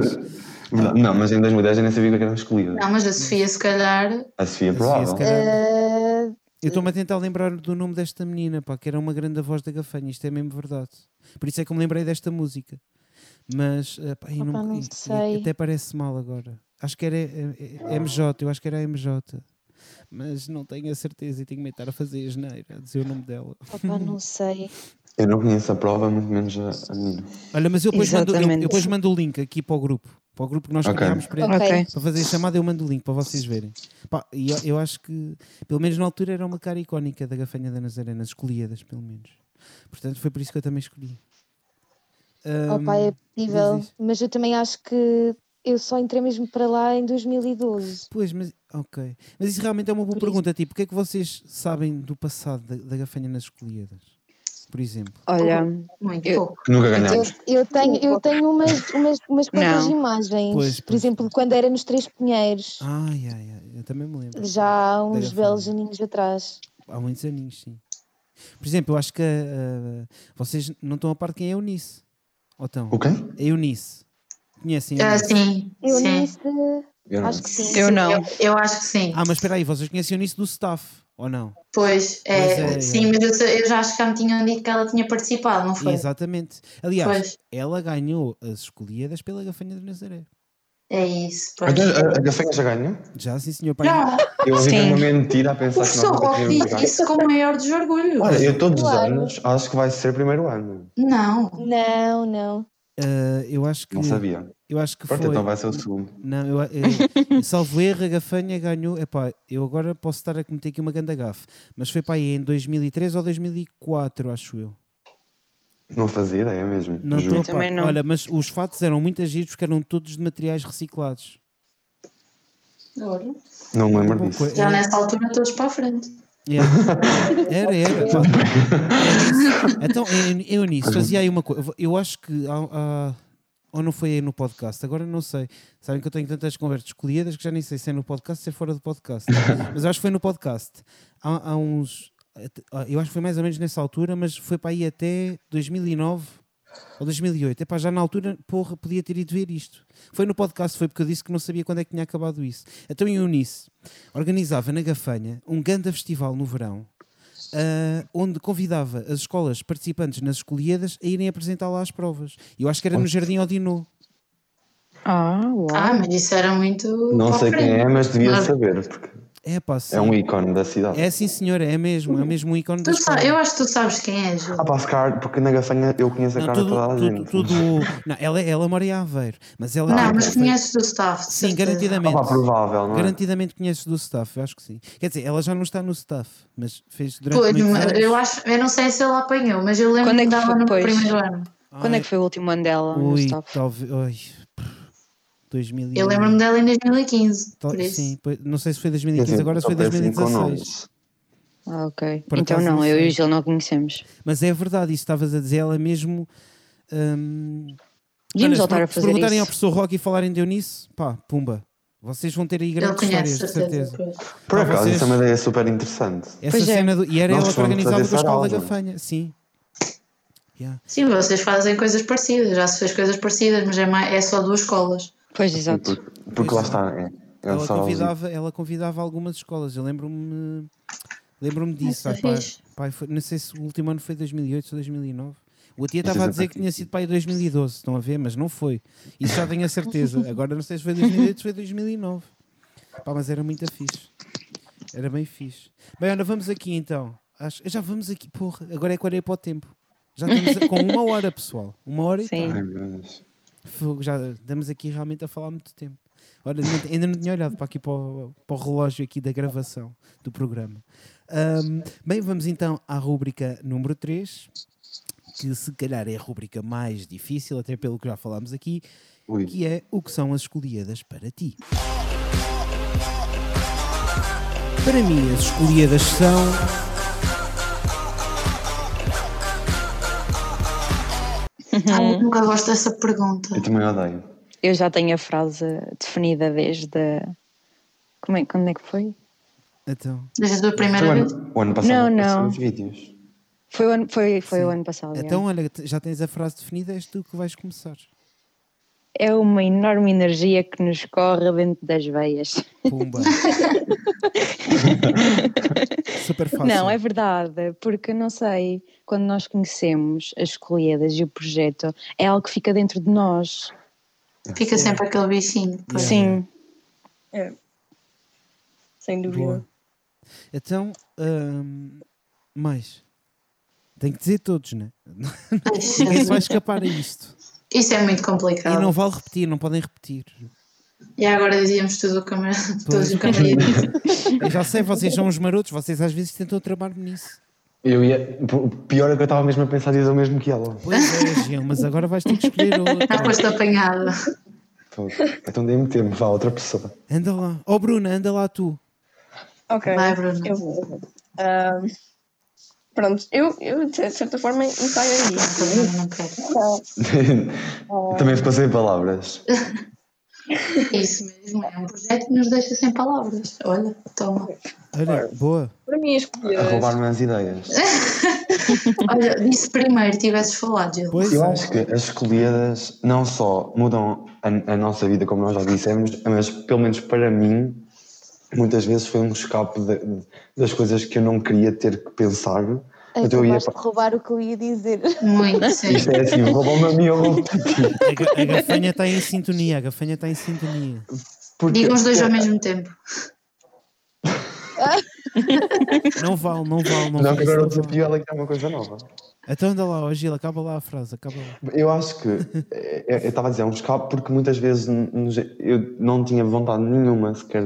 Verdade. Não, mas em 2010 eu nem sabia que era escolhida. Não, mas a Sofia, se calhar. A Sofia, calhar. Eh, Eu estou-me a tentar lembrar do nome desta menina, pá, que era uma grande voz da gafanha, isto é mesmo verdade. Por isso é que me lembrei desta música. Mas, eh, pá, Opa, não, não sei. até parece mal agora. Acho que era eh, eh, MJ, eu acho que era a MJ. Mas não tenho a certeza e tenho medo de estar a fazer a geneira, a dizer o nome dela. opa, não sei. Eu não conheço a prova, muito menos a, a. Olha, mas eu depois, mando, eu, eu depois mando o link aqui para o grupo. Para o grupo que nós Ok. criámos para, Ok. Ok. para fazer a chamada, eu mando o link para vocês verem. Pá, e eu, eu acho que, pelo menos na altura, era uma cara icónica da gafanha da Nazaré, nas escolhidas, pelo menos. Portanto, foi por isso que eu também escolhi. Ahm, Opa, é possível, mas eu também acho que eu só entrei mesmo para lá em 2012. Pois, mas ok. Mas isso realmente é uma boa Por isso- pergunta. Tipo, o que é que vocês sabem do passado da, da gafanha nas escolhidas? Por exemplo. Olha, Muito Eu- pouco. Nunca Eu, ganhámos. eu tenho, eu tenho umas, umas, umas quantas Não. imagens. Pois, Por pois. exemplo, quando era nos Três Pinheiros, Ai, ai, ai. Eu também me lembro. já há uns belos aninhos atrás. Há muitos aninhos, sim. Por exemplo, eu acho que ah, vocês não estão a par de quem é a Eunice. Ou estão? O quê? A Eunice. Conhecem a Ah, Eunice? sim, Eu sim. nisso, Eu acho que sim. eu não. Eu, eu acho que sim. Ah, mas espera aí, vocês conhecem a Eunice do staff, ou não? Pois, é, Pois é, sim, é. mas eu, eu já acho que já me tinham dito que ela tinha participado, não foi? Exatamente. Aliás, Pois. ela ganhou as escolhidas pela gafanha de Nazaré. É isso, pois. Então, a, a gafanha já ganhou? Já, sim, senhor pai. Já, Eu ouvi uma mentira a o pensar que nunca tínhamos disse ganho. isso com o maior desorgulho. Olha, eu todos os anos acho que vai ser primeiro ano. Não, Não, não. Ah, eu acho que. Não sabia. Eu acho que Pronto, foi. então vai ser o segundo. Não, eu, eu, salvo erro, a gafanha ganhou. Epá, eu agora posso estar a cometer aqui uma ganda gafe, mas foi para aí em 2003 ou 2004, acho eu. Não fazia ideia mesmo. Não estou. Também não. Olha, mas os fatos eram muito agidos porque eram todos de materiais reciclados. Olha, Não me lembro Uma disso. já era- nessa altura todos para a frente. Yeah. Era, era. isso. Então, eu, nisso fazia aí uma coisa. Eu acho que. há- ou não foi aí no podcast, agora não sei. Sabem que eu tenho tantas conversas escolhidas que já nem sei se é no podcast ou se é fora do podcast. Mas acho que foi no podcast. Há, há uns. Eu acho que foi mais ou menos nessa altura, mas foi para aí até 2009 ou 2008. Epá, já na altura, porra, podia ter ido ver isto. Foi no podcast, foi porque eu disse que não sabia quando é que tinha acabado isso. Então eu Eunice organizava na Gafanha um ganda festival no verão, ah, onde convidava as escolas participantes nas escolhidas a irem apresentar lá as provas. Eu acho que era no Jardim Odinô. Ah, uau. Ah, mas isso era muito. Não sei quem é, mas devia Mas saber, porque É pá, sim. é um ícone da cidade. É sim, senhora, é mesmo, é mesmo um ícone da Tu escola. sa- eu acho que tu sabes quem é, Ju. Ah, pá, se calhar, porque na gafanha eu conheço a Não, cara de tudo, toda a tudo, gente. tudo- Não, ela, ela mora em Aveiro, mas ela. Não, tipo, mas conheces do staff. Sim, certeza. Ah, garantidamente. pá, provável, não é? Garantidamente conheces do staff, eu acho que sim. Quer dizer, ela já não está no staff, mas fez durante Pois, muitos eu acho, eu não sei se ele apanhou, mas eu lembro Quando é que que dava no primeiro ano. Quando é que foi o último ano dela no Ui, staff? talvez. Ai, 2000 Eu lembro-me dela em 2015, Tal- por isso. Sim, não sei se foi Quer 2015 dizer, agora, se foi péssimo com 2016. nomes. Ah, ok. Por então não, eu e o Gil não conhecemos. Mas é verdade, isso estavas a dizer, ela mesmo. hum, olha, voltar se, a se fazer perguntarem isso. ao professor Rock e falarem de Eunice, pá, pumba. Vocês vão ter aí grandes conhece, histórias, de certeza. Por acaso, vocês- isso é uma ideia super interessante. Essa Pois é. cena do. E era Nós ela que organizava com a escola da Gafanha, sim. Yeah. Sim, vocês fazem coisas parecidas, já se fez coisas parecidas, mas é, mais, é só duas escolas. Pois, exato. Porque, porque Pois lá está, é. É Ela convidava, ela convidava algumas escolas. Eu lembro-me lembro-me disso. Isso pá, fixe. pá, foi- não sei se o último ano foi 2008 ou 2009. O Atia Isso estava a dizer que tinha sido para aí 2012, estão a ver, mas não foi. Isso já tenho a certeza. Agora não sei se foi 2008 ou se foi 2009. Pá, mas era muito fixe. Era bem fixe. Bem, olha, vamos aqui então. Acho, já vamos aqui, porra. Agora é que olhei para o tempo. Já estamos com uma hora, pessoal. Uma hora e Sim. tal. Já estamos aqui realmente a falar muito tempo. Olha, ainda- não tinha olhado para aqui para o, para o relógio aqui da gravação do programa. Ahm, bem, vamos então à rúbrica número 3, que se calhar é a rúbrica mais difícil, até pelo que já falámos aqui, Ui. que é o que são as escolhidas para ti. Para mim, as escolhidas são. Ai, eu nunca gosto dessa pergunta. Eu também odeio. Eu já tenho a frase definida desde. Como é, quando é que foi? Então, Desde a primeira vez. ano, o ano passado Não, não. os vídeos. Foi o ano, foi, foi Sim. o ano passado. já. então, olha, já tens a frase definida, és tu que vais começar. É uma enorme energia que nos corre dentro das veias. Pumba. Super fácil. Não, é verdade, porque não sei, quando nós conhecemos as escolhidas e o projeto, é algo que fica dentro de nós. Fica sempre aquele bichinho. pois. Sim, Sem dúvida. Boa. Então, hum, mais. Tem que dizer todos, né? Ninguém se vai escapar a isto. Isso é muito E complicado. não vale repetir, não podem repetir. E agora dizíamos tudo o que a Maria- Pois. todos o disse. Eu já sei, vocês são os marotos, vocês às vezes tentam tramar-me nisso. Eu ia. o Pior é que eu estava mesmo a pensar dizer o mesmo que ela. Pois é, Gil, mas agora vais ter que escolher Já outra. foste apanhada. Então dei-me tempo, vá, outra pessoa. Anda lá. Oh, Bruna, anda lá tu. Ok. Vai, Bruno. Eu vou. Ahm, pronto, eu, eu de certa forma ensaiaria. Não quero. Também ficou sem palavras. É Isso mesmo, é um projeto que nos deixa sem palavras. Olha, toma. Olha, boa. Para mim, escolher. A roubar-me as ideias. Olha, disse primeiro, tivesses falado, Gil. Pois Eu é. acho que as escolhidas não só mudam a, a nossa vida, como nós já dissemos, mas pelo menos para mim, muitas vezes foi um escape de- das coisas que eu não queria ter que pensar. Então eu ia de roubar o que eu ia dizer. Muito, sim. Isto é assim, roubam-me a mim, roubo a gafanha está em sintonia. A gafanha está em sintonia. Porque- Digam os dois ao mesmo tempo. Não vale, não vale, não Não, vale. que agora o desafio é que é uma coisa nova. Então anda lá, ó Gil, acaba lá a frase, acaba lá. Eu acho que, eh, eu eu estava a dizer, é um escape porque muitas vezes nos- eu não tinha vontade nenhuma sequer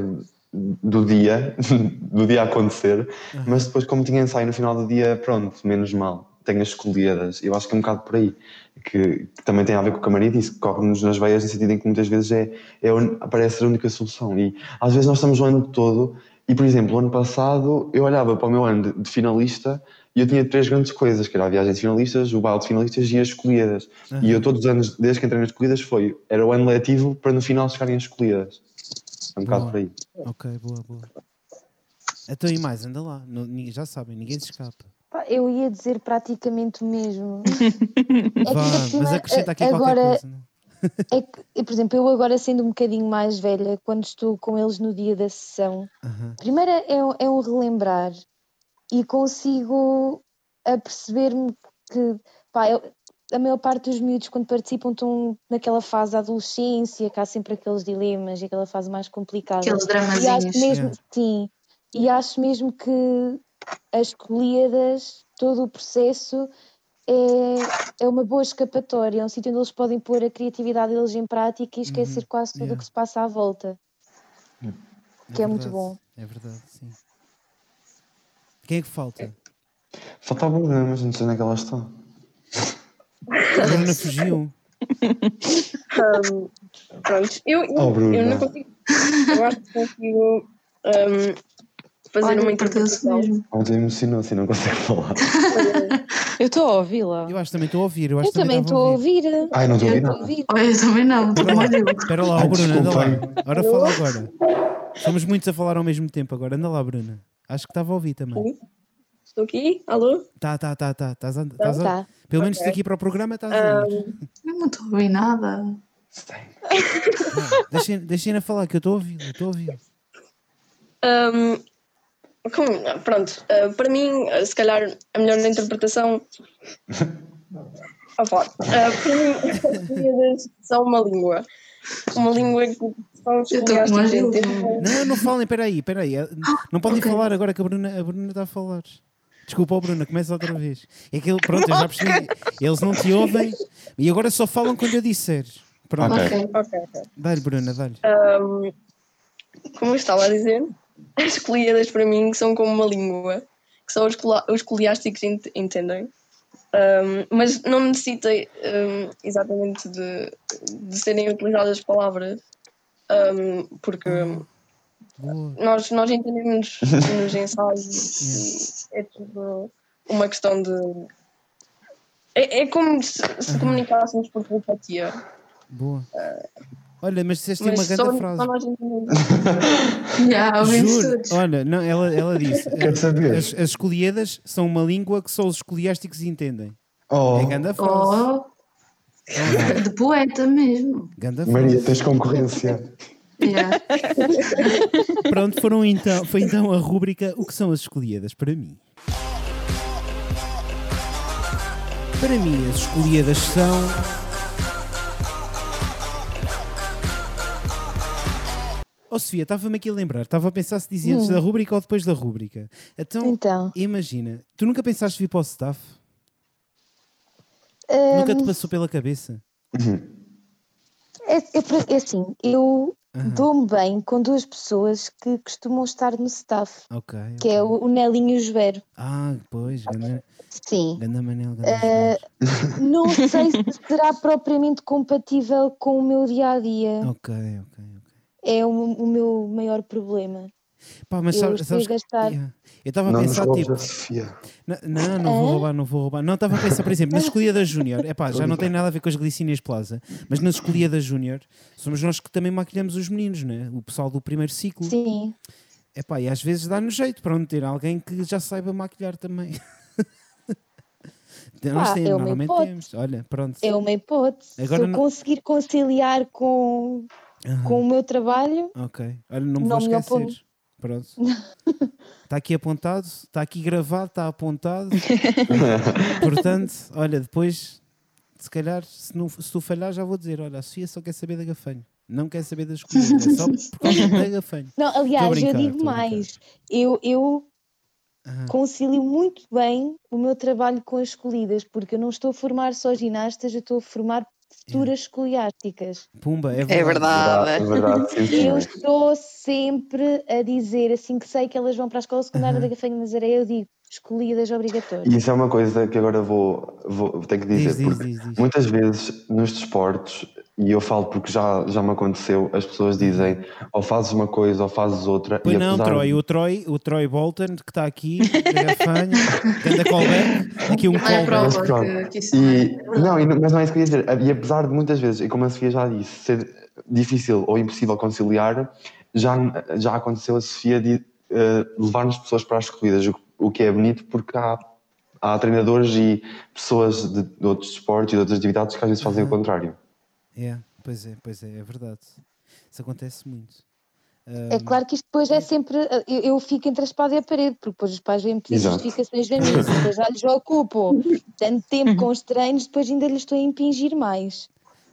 do dia, do dia a acontecer, mas depois como tinha ensaio no final do dia, pronto, menos mal, tenho as escolhidas. Eu acho que é um bocado por aí, que, que também tem a ver com o que a Maria disse, que corre-nos nas veias no sentido em que muitas vezes é, é parece ser a única solução. E às vezes nós estamos o ano todo, e por exemplo, o ano passado eu olhava para o meu ano de, de finalista e eu tinha três grandes coisas, que era a viagem de finalistas, o baile de finalistas e as escolhidas. E eu todos os anos, desde que entrei nas escolhidas, foi, era o ano letivo para no final chegarem as escolhidas. É um bocado por aí. Ok, boa, boa. Então e mais, anda lá. Não- já sabem, ninguém se escapa. Pá, Eu ia dizer praticamente o mesmo. É que Vá, mas acrescenta aqui qualquer agora, coisa. não? É que, por exemplo, eu agora sendo um bocadinho mais velha, quando estou com eles no dia da sessão, Aham. primeiro é, um- é um relembrar e consigo aperceber-me que pá, eu- a maior parte dos miúdos quando participam estão naquela fase da adolescência, que há sempre aqueles dilemas e aquela fase mais complicada. Aqueles E acho dramazinhos. mesmo, Yeah. sim, e acho mesmo que as colhidas, todo o processo é, é uma boa escapatória, é um sítio onde eles podem pôr a criatividade deles em prática e esquecer quase tudo o yeah. que se passa à volta. Que é muito verdade, bom. É verdade, sim. Quem é que falta? Faltava uma, mas não sei onde é que ela está. A Bruna fugiu. Ahm, pronto, eu, Oh, Bruna. eu não consigo. Eu acho que consigo ahm, fazer Olha, uma interpretação. mesmo. Ontem emocionou-se e não consegue falar. Eu estou a ouvi-la. Eu acho que também estou a ouvir. Eu, acho Eu também estou a ouvir. Ai, não estou a ouvir ouvir. Olha, eu também não. Espera lá, Ai, Bruna, anda lá. Ora fala agora. Somos muitos a falar ao mesmo tempo agora. Anda lá, Bruna. Acho que estava a ouvir também. Estou aqui? Alô? Tá, tá, tá, tá. Estás a, estás a- Tá. Pelo menos Ok. daqui para o programa estás a ouvir. Eu não estou a ouvir nada. Deixem- Deixem-na falar que eu estou a ouvir. eu Estou a ouvir. Ahm, como- pronto, ah, para mim, ah, se calhar a melhor interpretação. Ah, pá, ah, para mim, são uma língua. Uma língua que são os Não, não falem, espera aí, espera aí. Não podem ok. falar agora que a Bruna, a Bruna está a falar. Desculpa, Bruna, começa outra vez. É que ele, pronto, eu já percebi. Eles não te ouvem e agora só falam quando eu disser. Pronto, Ok. Ok. Ok, dá-lhe, Bruna, dá-lhe. Ahm, como eu estava a dizer, as colhidas para mim são como uma língua, que só os, os coliásticos ent- entendem. Ahm, mas não necessita ahm, exatamente de, de serem utilizadas palavras, porque. Nós, nós entendemos nos ensaios e é tudo uma questão de. É, é como se, se comunicássemos por telepatia. Boa. Olha, mas disseste Mas uma grande só frase. nós entendemos. Já, ouvimos Juro. Olha, não, ela, ela disse: Quero saber. as, as escolhidas são uma língua que só os escoliásticos entendem. Oh, É grande frase. Oh, de poeta mesmo. Ganda frase. Maria, tens concorrência. Pronto, foram então, foi então a rúbrica O que são as escolhidas para mim. Para mim, as escolhidas são. Oh Sofia, estava-me aqui a lembrar, estava a pensar se dizia antes da rúbrica ou depois da rúbrica. Então, Então, imagina, tu nunca pensaste vir para o staff? hum, Nunca te passou pela cabeça? é, é, pra- é assim, eu dou-me bem com duas pessoas que costumam estar no staff, Ok. que é o, o Nelinho e o Jubero. Ah, pois, Sim. ganda Manel, João. não sei se será propriamente compatível com o meu dia a dia. Ok, ok, ok. É o, o meu maior problema. Pá, mas Eu sabes, que- gastar. Yeah. Eu estava a pensar, tipo. Não, não, não vou Hã? roubar, não vou roubar. Não, estava a pensar, por exemplo, na escolha da Júnior. Epá, já não tem nada a ver com as Glicínias Plaza, mas na escolha da Júnior somos nós que também maquilhamos os meninos, né? O pessoal do primeiro ciclo. Sim. Epá, e às vezes dá-nos jeito para não ter alguém que já saiba maquilhar também. nós Pá, temos, é uma normalmente hipótese. temos. Olha, pronto. É uma hipótese. Agora Se eu não- conseguir conciliar com, Aham, com o meu trabalho, Ok. Olha, não me Não vou me esquecer. oponho. Pronto. Está aqui apontado, está aqui gravado, está apontado. Portanto, olha, depois, se calhar, se, não, se tu falhar, já vou dizer: olha, a Sofia só quer saber da gafanho. Não quer saber das escolhas, é só por causa da gafanho. Não, aliás, brincar, eu digo mais. Eu, eu concilio muito bem o meu trabalho com as escolhidas, porque eu não estou a formar só ginastas, eu estou a formar futuras escoliásticas. Pumba, é É verdade. verdade. É verdade, sim, sim. Eu estou sempre a dizer, assim que sei que elas vão para a escola secundária da Gafanho de Nazaré, eu digo escolhidas obrigatórias. E isso é uma coisa que agora vou, vou tenho que dizer, Diz, porque diz, diz. muitas vezes nos desportos, e eu falo porque já, já me aconteceu, as pessoas dizem ou fazes uma coisa ou fazes outra. Pois e não, apesar Troy, o Troy, o Troy Bolton, que está aqui, da gafanho, ganda callback, aqui um é callback. Mas que, que é. E, não, mas não é isso que eu ia dizer. E apesar de muitas vezes, e como a Sofia já disse, ser difícil ou impossível conciliar, já, já aconteceu a Sofia de eh, levar-nos pessoas para as corridas, o, o que é bonito porque há, há treinadores e pessoas de, de outros desportos e de outras atividades que às vezes fazem o contrário. É, pois é, pois é, é verdade. Isso acontece muito. É claro que isto depois é sempre. Eu, eu fico entre a espada e a parede, porque depois os pais vêm pedir justificações da mim, se depois já lhes ocupo tanto tempo com os treinos, depois ainda lhes estou a impingir mais.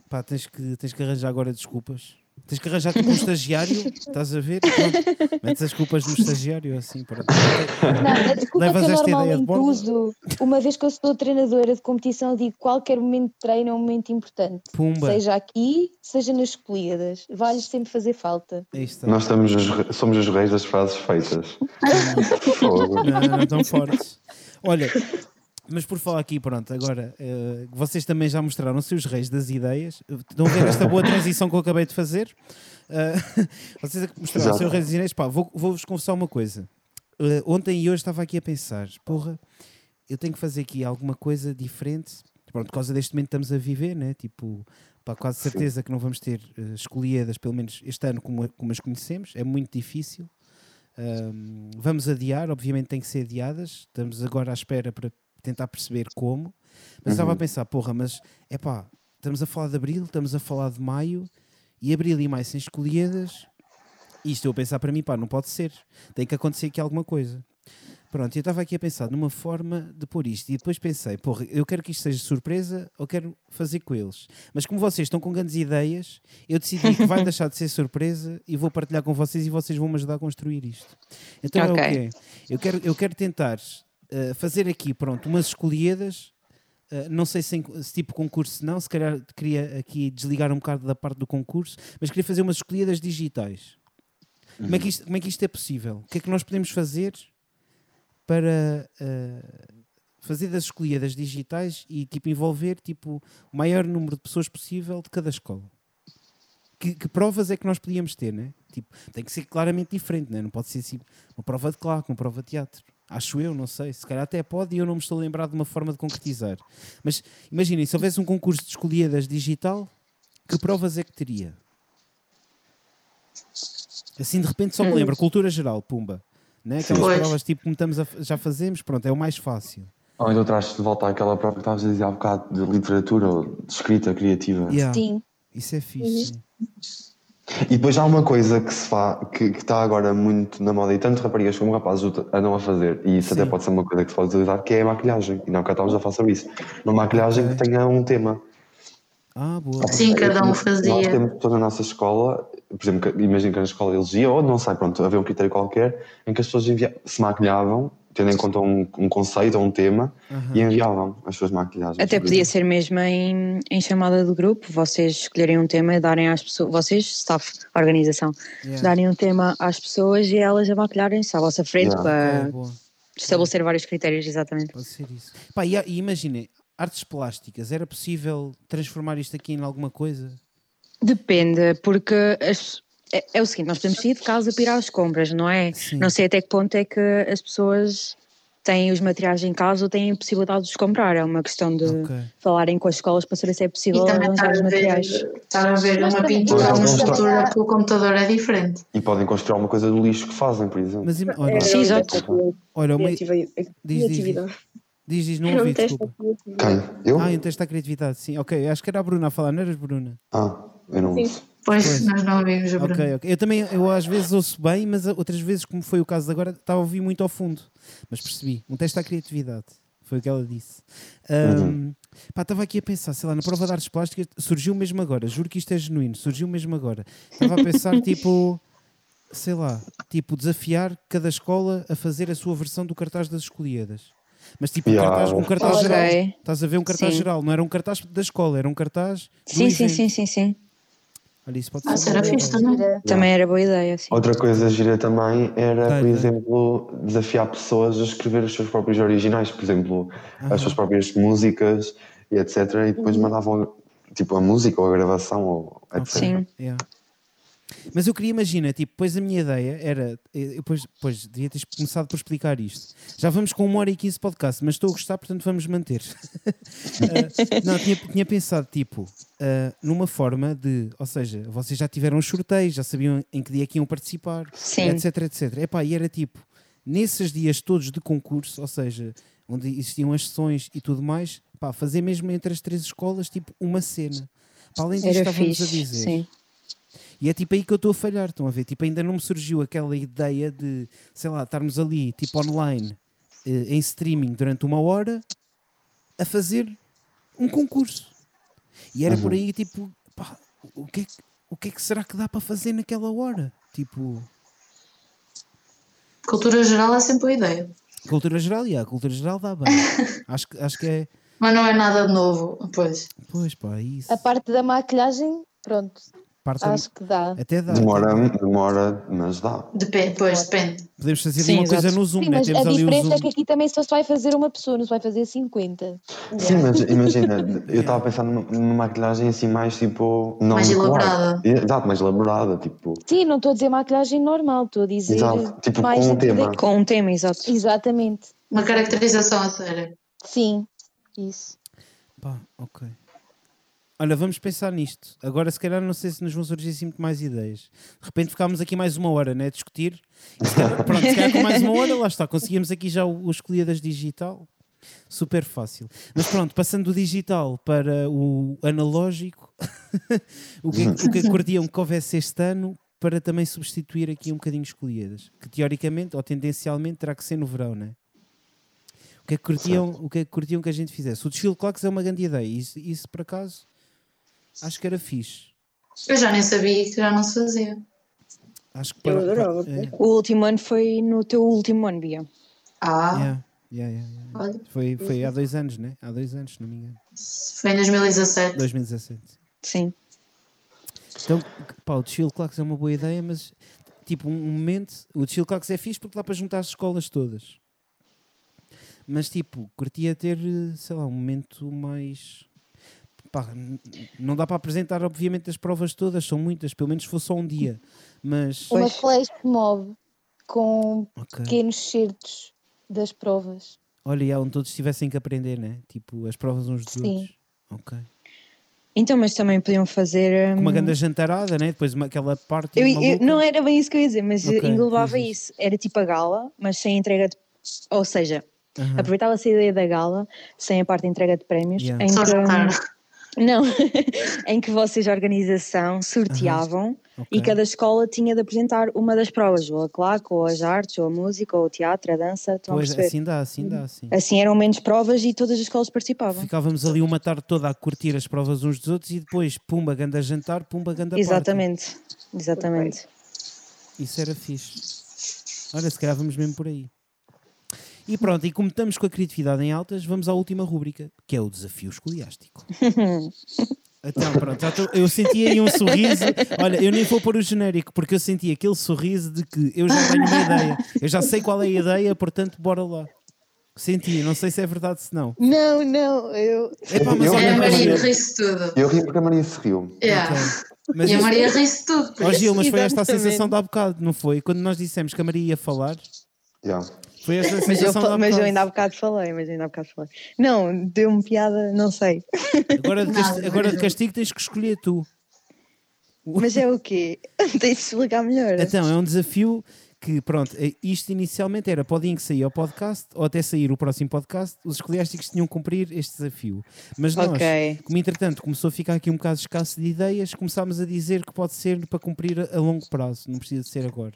Pá, tens que, tens que arranjar agora desculpas. Tens que arranjar tipo um estagiário, estás a ver? Pronto, metes as culpas no estagiário, assim, pronto. Não, a desculpa Levas que eu normalmente uso, uma vez que eu sou treinadora de competição, eu digo que qualquer momento de treino é um momento importante. Pumba, Seja aqui, seja nas escolhidas. Vai-lhes sempre fazer falta. está. Nós estamos os re- somos os reis das frases feitas. Fogo. Não, não tão fortes. Olha, mas por falar aqui, pronto, agora eh, vocês também já mostraram os reis das ideias. Estão a ver esta boa transição que eu acabei de fazer? Eh, vocês mostraram Exato. ser os reis das ideias. Pá, vou- vou-vos confessar uma coisa. Eh, ontem e hoje estava aqui a pensar, porra, eu tenho que fazer aqui alguma coisa diferente. Pronto, por causa deste momento que estamos a viver, né? Tipo, pá, quase certeza que não vamos ter uh, escolhidas, pelo menos este ano, como, como as conhecemos. É muito difícil. Um, vamos adiar, obviamente tem que ser adiadas. Estamos agora à espera para tentar perceber como. Mas estava a pensar, porra, mas é pá, estamos a falar de abril, estamos a falar de maio e abril e maio sem escolhidas. E estou a pensar para mim, pá, não pode ser. Tem que acontecer aqui alguma coisa. Pronto, eu estava aqui a pensar numa forma de pôr isto e depois pensei, porra, eu quero que isto seja surpresa ou quero fazer com eles. Mas como vocês estão com grandes ideias, eu decidi que vai deixar de ser surpresa e vou partilhar com vocês e vocês vão me ajudar a construir isto. Então é Ok. o quê? Eu quero, eu quero tentar eh, fazer aqui, pronto, umas escolhidas. eh, não sei se, se tipo concurso não, se calhar queria aqui desligar um bocado da parte do concurso, mas queria fazer umas escolhidas digitais. Como, é que isto, como é que isto é possível? O que é que nós podemos fazer para eh, fazer das escolhidas digitais e tipo, envolver tipo, o maior número de pessoas possível de cada escola? Que, que provas é que nós podíamos ter, né? Tipo, tem que ser claramente diferente, né? não pode ser assim, uma prova de claque, uma prova de teatro. Acho eu, não sei. Se calhar até pode e eu não me estou a lembrar de uma forma de concretizar. Mas imaginem, se houvesse um concurso de escolhidas digital, que provas é que teria? Assim de repente só me lembro, cultura geral, pumba. Né? Aquelas Pois. provas tipo como estamos a, já fazemos, pronto, é o mais fácil. Ou então traz de volta àquela prova que estavas a dizer há bocado de literatura ou de escrita criativa. Yeah, Sim. Isso é fixe. E depois há uma coisa que se faz, que, que está agora muito na moda e tanto raparigas como rapazes andam a fazer, e isso até Sim. pode ser uma coisa que se pode utilizar, que é a maquilhagem. E não que a falar sobre isso. Uma maquilhagem que tenha um tema. Ah, boa. Sim, cada um Nós fazia. temos pessoas na nossa escola, por exemplo, imagina que na escola elegia, ou não sei, pronto, havia um critério qualquer, em que as pessoas se maquilhavam tendo em conta um, um conceito ou um tema Aham. e enviavam as suas maquilhagens. Até podia ser mesmo em, em chamada do grupo, vocês escolherem um tema e darem às pessoas, vocês, staff, organização, Yeah. darem um tema às pessoas e elas a maquilharem-se à vossa frente Yeah. para boa. estabelecer vários critérios, exatamente. Pode ser isso. Pá, e, e imaginem, artes plásticas, era possível transformar isto aqui em alguma coisa? Depende, porque as- é, é o seguinte, nós podemos sair de casa para ir às compras, não é? Sim. Não sei até que ponto é que as pessoas têm os materiais em casa ou têm a possibilidade de os comprar. É uma questão de Ok. falarem com as escolas para saber se é possível arranjar os a materiais. ver, estar a ver uma pintura ou uma escultura pelo computador é diferente. E podem construir alguma coisa do lixo que fazem, por exemplo. Mas olha, Sim, um exato. olha uma... diz, diz. criatividade. diz, diz, não um ouvi, desculpa. Quem? Eu? Ah, um teste à criatividade, sim. Ok, acho que era a Bruna a falar, não eras Bruna? Ah, eu não Sim. Pois, Pois. nós não ouvimos a Bruna. Ok, ok. Eu também, eu às vezes ouço bem, mas outras vezes, como foi o caso de agora, estava a ouvir muito ao fundo. Mas percebi. Um teste à criatividade. Foi o que ela disse. Ahm, pá, estava aqui a pensar, sei lá, na prova de artes plásticas surgiu mesmo agora. Juro que isto é genuíno. Surgiu mesmo agora. Estava a pensar, tipo, sei lá, tipo, desafiar cada escola a fazer a sua versão do cartaz das escolhidas. Mas tipo, um Yeah. cartaz, um cartaz Ok. geral. Estás a ver um cartaz Sim. geral, não era um cartaz da escola, era um cartaz. Sim, sim, sim, sim, sim. Olha, pode Ah, ser. será uma boa fixe ideia. também. Também era boa ideia, sim. Outra coisa gira também era, por exemplo, desafiar pessoas a escrever os seus próprios originais, por exemplo, as suas próprias músicas e etc. E depois mandavam tipo a música ou a gravação ou etc. Sim. Yeah. Mas eu queria imaginar, tipo, depois a minha ideia era, eu depois, depois devia ter começado por explicar isto. Já vamos com uma hora e 15 podcast, mas estou a gostar, portanto vamos manter. Ah, não, tinha, tinha pensado, tipo, ah, numa forma de, ou seja, vocês já tiveram os sorteios, já sabiam em que dia que iam participar, Sim. etc, etc. Epá, e era tipo, nesses dias todos de concurso, ou seja, onde existiam as sessões e tudo mais, pá, fazer mesmo entre as três escolas, tipo, uma cena. Para além disto, Era estávamos fixe, a dizer. sim. E é tipo aí que eu estou a falhar, estão a ver? Tipo, ainda não me surgiu aquela ideia de, sei lá, estarmos ali, tipo online, eh, em streaming durante uma hora, a fazer um concurso. E era por aí, tipo, pá, o que, é que, o que é que será que dá para fazer naquela hora? Tipo, Cultura geral é sempre boa ideia. cultura geral, e a cultura geral dá bem. acho, que- acho que é, Mas não é nada de novo, pois. pois pá, é isso. A parte da maquilhagem, pronto, Parte acho que dá. até dá. Demora, demora, mas dá. Depende, pois, depende. Podemos fazer Sim, uma coisa exato. no Zoom, Sim, né? mas Temos a ali o diferença Zoom. é que aqui também só se vai fazer uma pessoa, não se vai fazer 50. Sim, mas imagina, eu estava a pensar numa, maquilhagem assim mais tipo. Não Mais elaborada. Exato, mais elaborada, tipo. Sim, não estou a dizer maquilhagem normal, estou a dizer Exato, tipo, mais com um tema. da- Com um tema, exato. Exatamente. Uma caracterização a sério. Sim, isso. Pá, ok. Olha, vamos pensar nisto. Agora, se calhar, não sei se nos vão surgir assim muito mais ideias. De repente ficámos aqui mais uma hora, né? A discutir. Se calhar, pronto, se calhar com mais uma hora, lá está. Conseguimos aqui já o, o escolhidas digital. Super fácil. Mas pronto, passando do digital para o analógico, o, que, é que- o que é que curtiam que houvesse este ano para também substituir aqui um bocadinho escolhidas? Que teoricamente ou tendencialmente terá que ser no verão, né? O que é que curtiam, o que, é que, curtiam que a gente fizesse? O desfile Clocks é uma grande ideia. Isso, isso por acaso acho que era fixe. Eu já nem sabia que já não se fazia. Acho que Eu para- adorava. é, O último ano foi no teu último ano, Bia. Ah, yeah, yeah, yeah, yeah. Foi, foi há dois anos, né? Há dois anos, se não me engano. foi em 2017. 2017. Sim. Então, pá, o desfile Clocks é uma boa ideia, mas tipo, um momento. O desfile Clocks é fixe porque dá para juntar as escolas todas. Mas tipo, curtia ter, eh, sei lá, um momento mais. Pá, não dá para apresentar, obviamente, as provas todas, são muitas, pelo menos se fosse só um dia. Mas. Uma flash mob com Ok. pequenos certos das provas. Olha, e onde todos tivessem que aprender, né? Tipo, as provas uns dos Sim. outros. Ok. Então, mas também podiam fazer. Com uma hum, grande jantarada, né? Depois uma, aquela parte. eu, eu- não era bem isso que eu ia dizer, mas Ok, englobava diz isso. Era tipo a gala, mas sem entrega de. Ou seja, Aham. aproveitava-se a ideia da gala, sem a parte de entrega de prémios, Yeah. em Só que, jantar. Não, em que vocês, a organização, sorteavam Ok. e cada escola tinha de apresentar uma das provas, ou a claque, ou as artes, ou a música, ou o teatro, a dança, a Pois, perceber? assim dá, assim dá, assim. Assim eram menos provas e todas as escolas participavam. Ficávamos ali uma tarde toda a curtir as provas uns dos outros e depois, pumba, ganda jantar, pumba, ganda. Exatamente, exatamente. Isso era fixe. Olha, se calhar vamos mesmo por aí. E pronto, e como estamos com a criatividade em altas, vamos à última rúbrica, que é o desafio escoliástico. Então, pronto, já tô- eu senti aí um sorriso. Olha, eu nem vou pôr o genérico, porque eu senti aquele sorriso de que eu já tenho uma ideia. Eu já sei qual é a ideia, portanto, bora lá. Senti, não sei se é verdade se não. Não, não, eu. Epá, mas Eu- olha, É, a Maria ri-se tudo. Eu ri porque a Maria se riu. Yeah. mas e a isso- Maria ri-se tudo. Ó isso. Gil, mas foi esta a sensação de há bocado, não foi? Quando nós dissemos que a Maria ia falar, Yeah. Foi esta a Mas eu, mas eu ainda há bocado falei, mas ainda há bocado falei. Não, deu-me piada, não sei. Agora de, casti- Nada, agora de castigo tens que escolher tu. Mas é o quê? Tens de explicar melhor. Então, é um desafio que, pronto, eh, isto inicialmente era para o dia em que saía o podcast, ou até sair o próximo podcast, os escolásticos tinham que cumprir este desafio. Mas nós, Ok. como entretanto começou a ficar aqui um bocado escasso de ideias, começámos a dizer que pode ser para cumprir a, a longo prazo, não precisa de ser agora.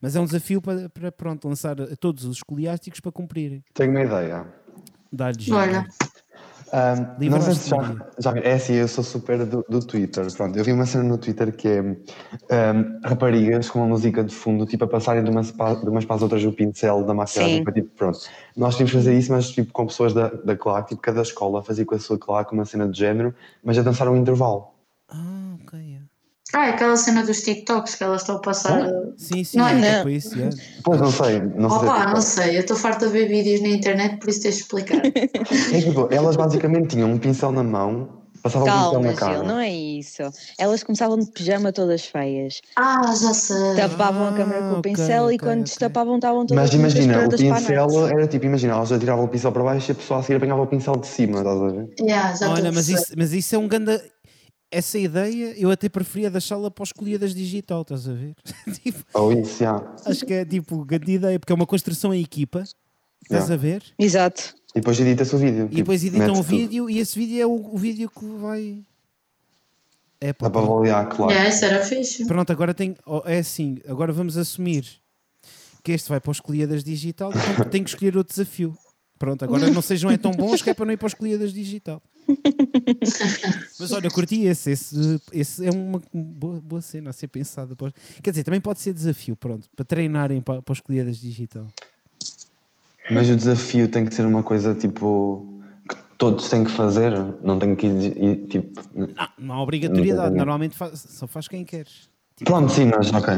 Mas é um desafio para, para pronto, lançar a todos os escolásticos para cumprirem. Tenho uma ideia. Jeito. Olha, Ahm, Livre não sei aos se já, já vi- É assim, eu sou super do, do Twitter. Pronto, eu vi uma cena no Twitter que é ahm, raparigas com uma música de fundo, tipo a passarem de umas, pa- de umas para as outras o pincel da maquiagem. Para, tipo, pronto. Nós tínhamos que fazer isso, mas tipo com pessoas da, da claque, tipo cada escola fazia com a sua claque uma cena de género, mas a dançar um intervalo. Ah, ok. É. ah, é aquela cena dos TikToks que elas estão a passar. Sim, sim, Não, é, não. para isso, é. Pois não sei, não sei. Opa, se é não sei, eu estou farta de ver vídeos na internet, por isso tens de explicar. É tipo, elas basicamente tinham um pincel na mão, passavam o pincel Calma, na cara. Gil, não é isso. Elas começavam de pijama todas feias. ah, já sei. Tapavam a câmera com o ok, pincel ok, e quando ok. destapavam estavam todas Mas imagina, o pincel era tipo, imagina, elas atiravam o pincel para baixo e a pessoa a seguir apanhava o pincel de cima, estás a ver? Yeah, já Olha, mas isso, mas isso é um ganda. Essa ideia eu até preferia deixá-la para os escolhidas digital, estás a ver? Tipo, Ou já. acho que é tipo grande ideia, porque é uma construção em equipa, estás Yeah. a ver? Exato. E depois edita-se o vídeo. E depois tipo, editam o mete tudo. vídeo e esse vídeo é o, o vídeo que vai. É para avaliar, claro. Yeah, isso era fixe. Pronto, agora tem. oh, É assim, agora vamos assumir que este vai para os escolhidas digital, então tem que escolher outro desafio. Pronto, agora não sejam é tão bons que é para não ir para os escolhidas digital. Mas olha, eu curti esse. Esse, esse é uma boa, boa cena a ser pensada. para Quer dizer, também pode ser desafio, pronto, para treinarem para, para os escolhidas digital. Mas o desafio tem que ser uma coisa tipo que todos têm que fazer, não tem que ir, tipo. Não, não há obrigatoriedade, Não, normalmente faz- só faz quem queres. Pronto, sim, mas ok.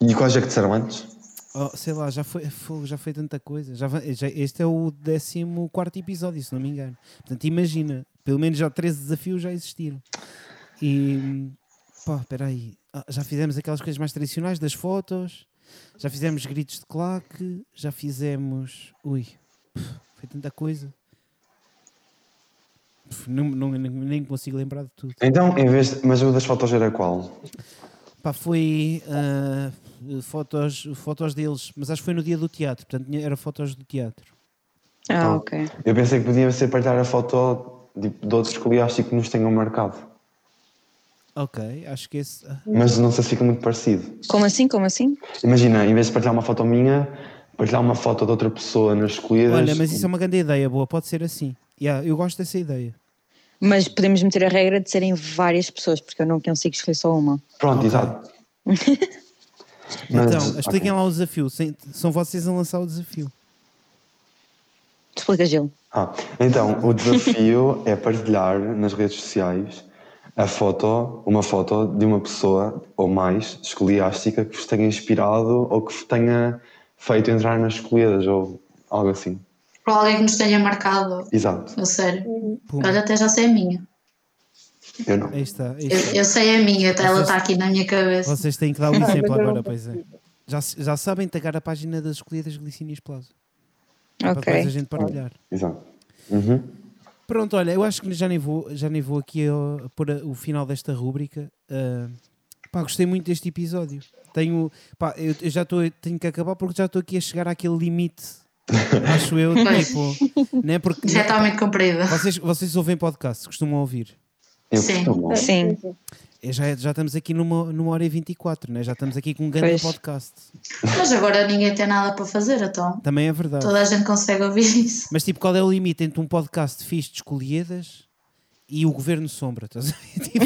E quais é que disseram antes? Oh, sei lá, já foi, já foi tanta coisa. Já, já- este é o 14 episódio, se não me engano. Portanto, imagina, pelo menos já 13 desafios já existiram. E pá, espera aí. Ah, já fizemos aquelas coisas mais tradicionais das fotos, já fizemos gritos de claque, já fizemos. Ui, foi tanta coisa. Não, não- nem- consigo lembrar de tudo. Então, em vez de, mas o das fotos era qual? Pá, foi ah, fotos, fotos deles, mas acho que foi no dia do teatro, portanto era fotos do teatro. Ah, Ah. ok. Eu pensei que podia ser partilhar a foto tipo, de outros escoliásticos que nos tenham marcado. Ok, acho que esse. ah, Mas não sei se fica muito parecido. Como assim? Como assim? Imagina, em vez de partilhar uma foto minha, partilhar uma foto de outra pessoa nas escolhidas. Olha, mas isso é uma grande ideia, boa, pode ser assim. Yeah, eu gosto dessa ideia. Mas podemos meter a regra de serem várias pessoas, porque eu não consigo escolher só uma. Pronto, Ok. exato. então, expliquem ok. lá o desafio. São vocês a lançar o desafio. Explica, Gil. Ah, então, o desafio é partilhar nas redes sociais a foto, uma foto de uma pessoa ou mais escoliástica que vos tenha inspirado ou que vos tenha feito entrar nas escolhidas ou algo assim. Para alguém que nos tenha marcado, Exato. a sério. Pum, Olha, até já sei a minha. Eu não. aí está. aí Eu, está. eu sei a minha, até ela está aqui na minha cabeça. Vocês têm que dar o exemplo mas eu agora, pois é. Já, já sabem tagar a página das escolhidas Glicínias Plaza. Para depois a Ok. gente partilhar. Exato. Uhum. Pronto, olha, eu acho que já nem vou, já nem vou aqui pôr a- o final desta rúbrica. Ah, pá, gostei muito deste episódio. Tenho, pá, eu, eu já estou, tenho que acabar porque já estou aqui a chegar àquele limite. acho eu, tipo, né? Porque Já está muito comprida. vocês, vocês ouvem podcast, costumam ouvir. Eu Sim. costumo. Sim. É, Já, já estamos aqui numa, numa hora e 24, né? já estamos aqui com um grande Pois. podcast. Mas agora ninguém tem nada para fazer, então. Também é verdade. Toda a gente consegue ouvir isso. Mas tipo, qual é o limite entre um podcast fixe de escolhidas e o Governo Sombra? Estás a ver? Tipo,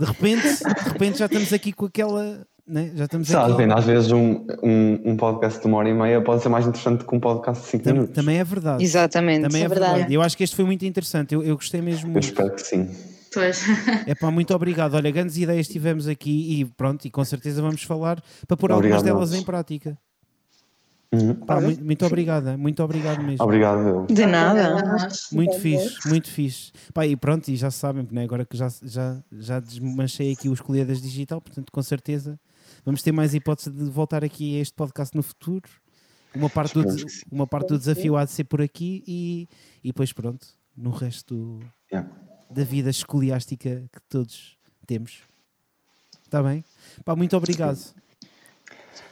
de, repente, de repente já estamos aqui com aquela. Né? já estamos Sabe, aqui. depende, às vezes um, um, um podcast de uma hora e meia pode ser mais interessante que um podcast de 5 Tam- minutos. também é verdade. Exatamente. Também é é verdade. verdade. Eu acho que este foi muito interessante. Eu, eu gostei mesmo Eu muito. espero que sim. Pois. É pá, muito obrigado. Olha, grandes ideias tivemos aqui e pronto, e com certeza vamos falar para pôr Obrigado, algumas delas nós. em prática. Uhum. Pá, muito, muito obrigada, muito obrigado mesmo. Obrigado, eu. De nada. Muito Obrigada. fixe, muito fixe. Pá, e pronto, e já sabem, né, agora que já, já, já desmanchei aqui os colhedas digital, portanto, com certeza vamos ter mais hipótese de voltar aqui a este podcast no futuro. Uma parte do, sim. uma parte do desafio há de ser por aqui e, e depois, pronto, no resto do- Yeah. da vida escoliástica que todos temos. Está bem? Pá, muito obrigado.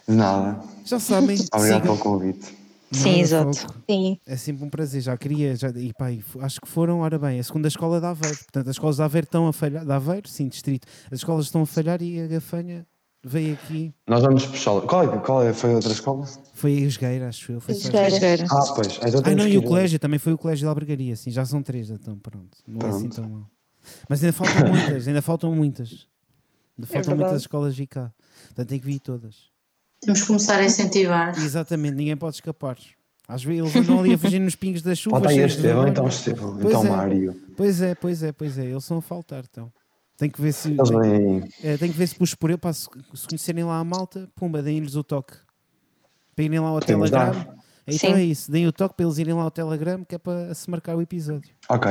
De nada. Já sabem, Obrigado sigam. pelo convite. Sim, Nada, exato. Sim, É sempre um prazer, já queria, já, e pá, acho que foram, ora bem, a segunda escola de Aveiro, portanto as escolas de Aveiro estão a falhar, de Aveiro, sim, distrito, as escolas estão a falhar e a Gafanha veio aqui, Nós vamos puxar. Qual, é, qual é, foi a outra escola? foi a Esgueira, acho eu, foi Esgueira. Ah, pois. Então Ah, não, e o colégio, também foi o colégio de Albergaria, sim, já são três, então pronto, não é assim Pronto. tão mal. Mas ainda faltam muitas, ainda faltam muitas, ainda faltam verdade. muitas escolas de cá, portanto tem que vir todas. Temos que começar a incentivar. Exatamente, ninguém pode escapar. Às vezes eles andam ali a fugir nos pingos da chuva. Falta aí Estevão, então Estevão, então é. Mário. Pois é, pois é, pois é, eles são a faltar, então. Tem que ver se. Vêm. É, tem que ver se puxo por eu para se, se conhecerem lá a malta, pumba, deem-lhes o toque. Para irem lá ao Podemos Telegram. dar. Então Sim. é isso, deem o toque para eles irem lá ao Telegram, que é para se marcar o episódio. Ok.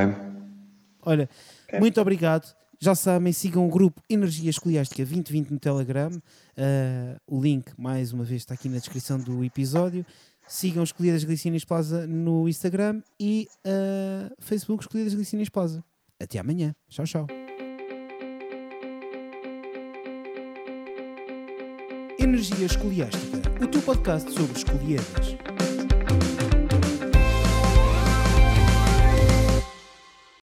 Olha, muito obrigado. Já sabem, sigam o grupo Energia Escoliástica 2020 no Telegram. Ah, o link, mais uma vez, está aqui na descrição do episódio. Sigam Escolhidas Glicínias Plaza no Instagram e ah, Facebook Escolhidas Glicínias Plaza. Até amanhã. Tchau, tchau. Energia Escoliástica, o teu podcast sobre escolhidas.